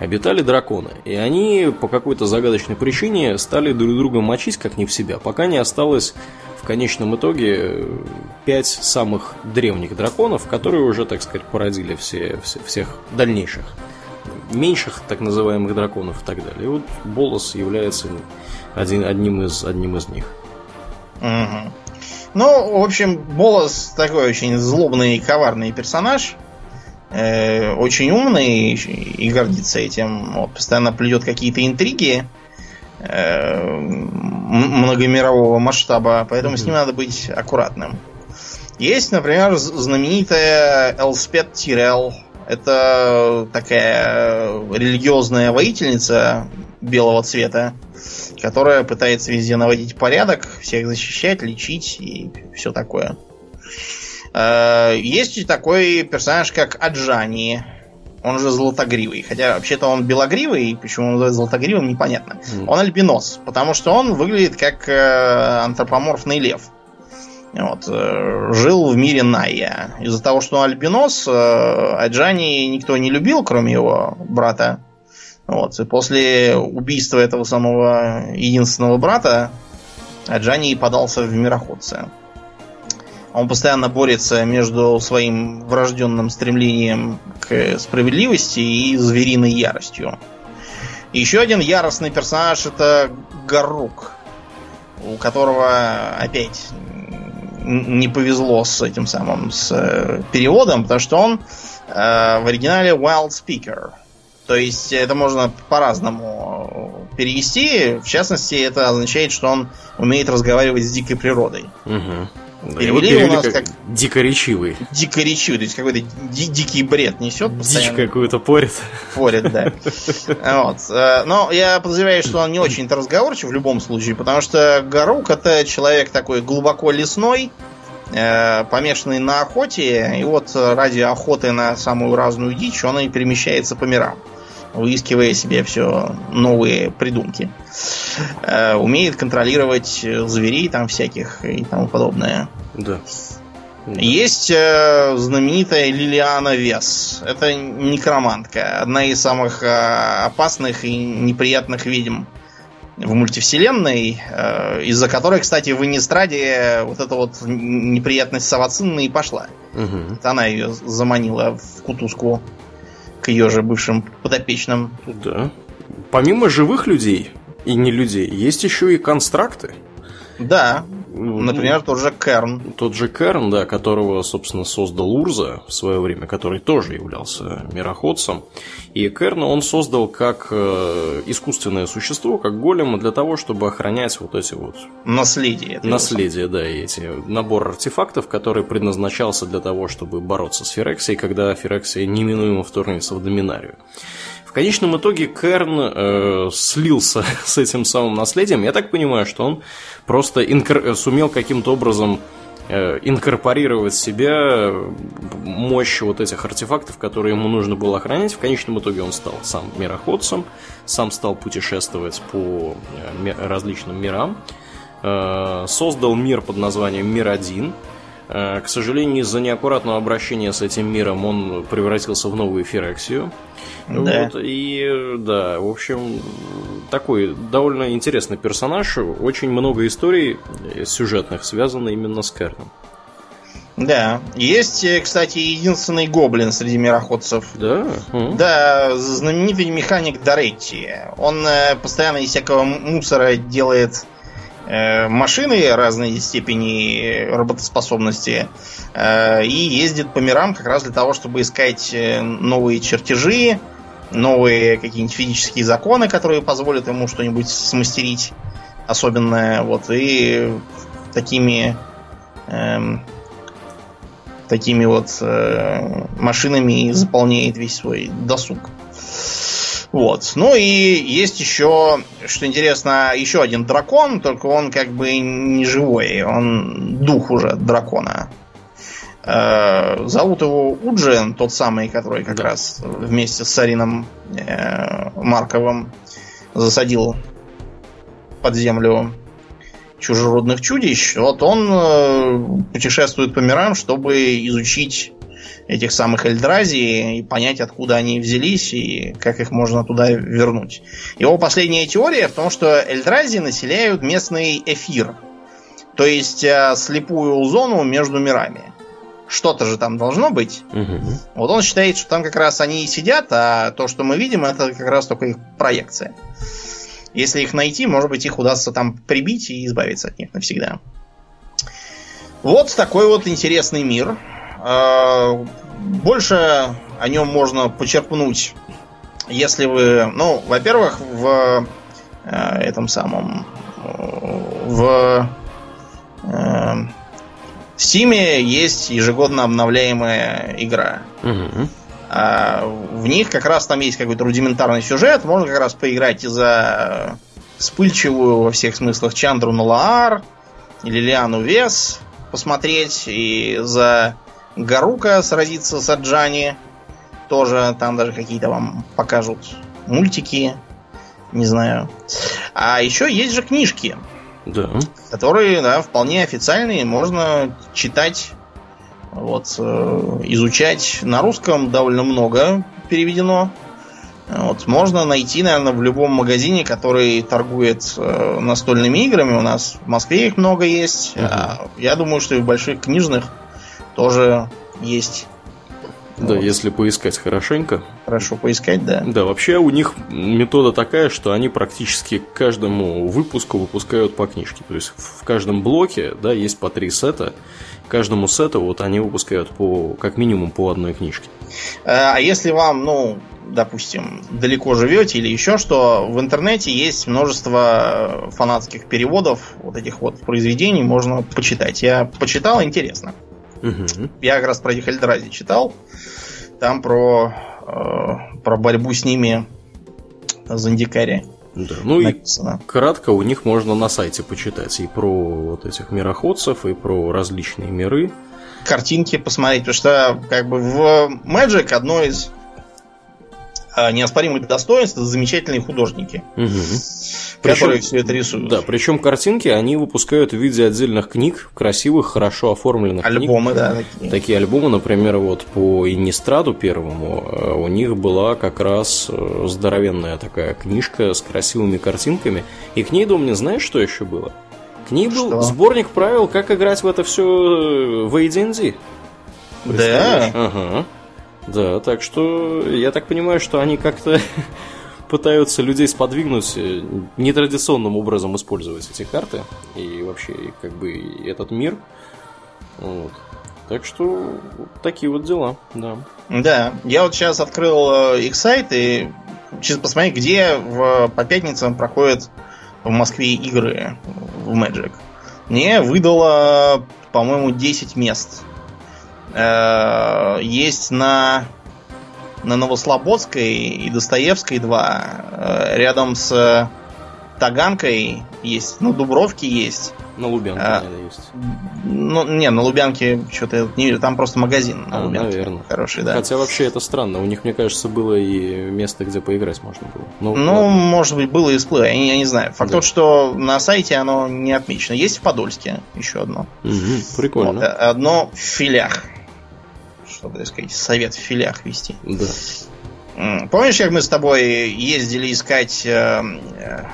обитали драконы. И они по какой-то загадочной причине стали друг друга мочить как не в себя, пока не осталось в конечном итоге э, пять самых древних драконов, которые уже, так сказать, породили все, все- всех дальнейших меньших так называемых драконов и так далее. И вот Болос является один, одним, из, одним из них. Мгм. Ну, в общем, Болос такой очень злобный и коварный персонаж. Э, очень умный и, и гордится этим. Вот, постоянно плетет какие-то интриги э, многомирового масштаба, поэтому с ним надо быть аккуратным. Есть, например, знаменитая Элспет Тирел. Это такая религиозная воительница белого цвета, которая пытается везде наводить порядок, всех защищать, лечить и все такое. Э, Есть и такой персонаж, как Аджани. Он же золотогривый. Хотя вообще-то он белогривый, почему он называется золотогривым, непонятно. Он альбинос, потому что он выглядит как э, антропоморфный лев. Вот, э, жил в мире Найя. Из-за того, что он альбинос, э, Аджани никто не любил, кроме его брата. Вот, и после убийства этого самого единственного брата Аджани подался в мироходца. Он постоянно борется между своим врожденным стремлением к справедливости и звериной яростью. Еще один яростный персонаж это Гарук, у которого опять не повезло с этим самым с э, переводом, потому что он э, в оригинале Wild Speaker. То есть это можно по-разному перевести. В частности, это означает, что он умеет разговаривать с дикой природой. Угу. Да, его перевели у нас как, как дикоречивый. Дикоречивый, то есть какой-то ди- дикий бред несет. Дичь какую-то порит. Порит, да. Вот. Э, но я подозреваю, что он не очень-то разговорчив в любом случае, потому что Гарук это человек такой глубоко лесной, э, помешанный на охоте, и вот ради охоты на самую разную дичь он и перемещается по мирам выискивая себе все новые придумки. Э, умеет контролировать зверей там всяких и тому подобное. Да. Есть э, знаменитая Лилиана Вес. Это некромантка. Одна из самых э, опасных и неприятных ведьм в мультивселенной, э, из-за которой, кстати, в Инистраде вот эта вот неприятность Савацинна и пошла. Угу. Она ее заманила в кутузку к ее же бывшим подопечным. Да. Помимо живых людей и не людей, есть еще и констракты. Да, например, тот же Керн. Тот же Керн, да, которого, собственно, создал Урза в свое время, который тоже являлся мироходцем. И Керна он создал как э, искусственное существо, как голем, для того, чтобы охранять вот эти вот... Наследие. Наследие, да, и эти набор артефактов, который предназначался для того, чтобы бороться с Ферексией, когда Ферексия неминуемо вторгнется в Доминарию конечном итоге Керн э, слился с этим самым наследием. Я так понимаю, что он просто инкор- сумел каким-то образом э, инкорпорировать в себя мощь вот этих артефактов, которые ему нужно было охранять. В конечном итоге он стал сам мироходцем, сам стал путешествовать по э, различным мирам, э, создал мир под названием Мир-1, К сожалению, из-за неаккуратного обращения с этим миром он превратился в новую Ферексию. Да. Вот, и да, в общем, такой довольно интересный персонаж. Очень много историй сюжетных связано именно с Керном. Да. Есть, э, кстати, единственный гоблин среди мироходцев. Да? Да, знаменитый механик Доретти. Он э, постоянно из всякого мусора делает э, машины разной степени работоспособности и ездит по мирам как раз для того, чтобы искать новые чертежи, новые какие-нибудь физические законы, которые позволят ему что-нибудь смастерить особенное. Вот, и такими эм, такими вот э, машинами заполняет весь свой досуг. Вот. Ну и есть еще, что интересно, еще один дракон, только он как бы не живой, он дух уже дракона. Э, зовут его Уджин, тот самый, который как да. раз вместе с Сарином э, Марковым засадил под землю чужеродных чудищ. Вот он э, путешествует по мирам, чтобы изучить этих самых Эльдрази и понять, откуда они взялись и как их можно туда вернуть. Его последняя теория в том, что Эльдрази населяют местный эфир, то есть э, слепую зону между мирами что-то же там должно быть. Угу. Вот он считает, что там как раз они и сидят, а то, что мы видим, это как раз только их проекция. Если их найти, может быть, их удастся там прибить и избавиться от них навсегда. Вот такой вот интересный мир. А, больше о нем можно почерпнуть, если вы, ну, во-первых, в э, этом самом, в э, в Steam есть ежегодно обновляемая игра. Угу. А в них как раз там есть какой-то рудиментарный сюжет. Можно как раз поиграть и за вспыльчивую во всех смыслах Чандру Налаар или Лиану Вес посмотреть, и за Гарука сразиться с Аджани. Тоже там даже какие-то вам покажут мультики. Не знаю. А еще есть же книжки. Да. Которые, да, вполне официальные, можно читать, вот, э, изучать. На русском довольно много переведено. Вот, можно найти, наверное, в любом магазине, который торгует э, настольными играми. У нас в Москве их много есть. Uh-huh. А я думаю, что и в больших книжных тоже есть Да, вот. если поискать хорошенько. Хорошо поискать, да. Да, вообще у них метода такая, что они практически к каждому выпуску выпускают по книжке. То есть в каждом блоке, да, есть по три сета. Каждому сету вот они выпускают по как минимум по одной книжке. Э, а если вам, ну, допустим, далеко живете или еще что, в интернете есть множество фанатских переводов вот этих вот произведений, можно почитать. Я почитал, интересно. Угу. Я как раз про Хельдрази читал. Там про, э, про борьбу с ними Зандикари. Да. Ну написано. и кратко у них можно на сайте почитать и про вот этих мироходцев, и про различные миры. Картинки посмотреть, потому что как бы в Magic одно из а, неоспоримых достоинств это замечательные художники. Угу. Которые все это рисуют. Да, причем картинки они выпускают в виде отдельных книг, красивых, хорошо оформленных Альбомы, книг. да. Такие. такие альбомы, например, вот по Иннистраду первому э, у них была как раз э, здоровенная такая книжка с красивыми картинками. И к ней, Домнин, знаешь, что еще было? К ней был что? сборник правил, как играть в это все э, в AD&D. Да? Ага. Да, так что я так понимаю, что они как-то пытаются людей сподвигнуть э, нетрадиционным образом использовать эти карты и вообще как бы этот мир. Вот. Так что такие вот дела, да. Да, я вот сейчас открыл э, их сайт и чисто посмотреть, где в, по пятницам проходят в Москве игры в Magic. Мне выдало, по-моему, 10 мест есть на, на Новослободской и Достоевской два. Э, рядом с Таганкой есть, ну, Дубровки есть. На Лубянке, а, есть. Ну, не, на Лубянке что-то не вижу, там просто магазин на а, Лубянке. Наверное. Хороший, да. Хотя вообще это странно, у них, мне кажется, было и место, где поиграть можно было. Ну, ну может быть, было и всплыло, я, я не знаю. Факт да. тот, что на сайте оно не отмечено. Есть в Подольске еще одно. Угу, прикольно. Вот, одно в филях чтобы, так сказать, совет в филях вести. Да. Помнишь, как мы с тобой ездили искать... Э, э,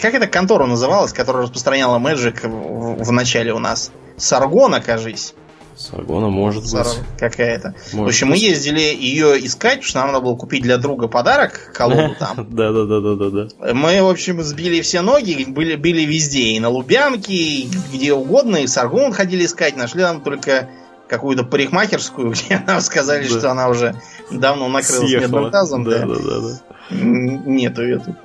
как эта контора называлась, которая распространяла Magic в, в начале у нас? Саргона, кажись. Саргона может Сар... быть. Какая-то. В общем, быть. мы ездили ее искать, потому что нам надо было купить для друга подарок, колоду там. Да, да, да, да, да, да. Мы, в общем, сбили все ноги, были, были везде, и на Лубянке, и где угодно, и Саргон ходили искать, нашли нам только какую-то парикмахерскую, где нам сказали, да. что она уже давно накрылась Съехала. медным тазом. Да, да, да, да. Нету ее тут.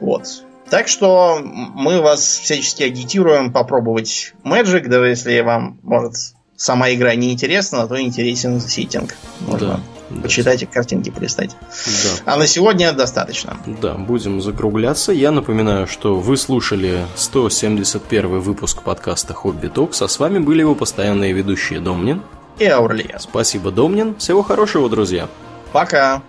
Вот. Так что мы вас всячески агитируем попробовать Magic, даже если вам, может, сама игра не интересна, то интересен сеттинг. Можно да. Почитайте картинки, полистать. Да. А на сегодня достаточно. Да, будем закругляться. Я напоминаю, что вы слушали 171 выпуск подкаста Хобби Токс, а с вами были его постоянные ведущие Домнин и Аурлия. Спасибо, Домнин. Всего хорошего, друзья. Пока.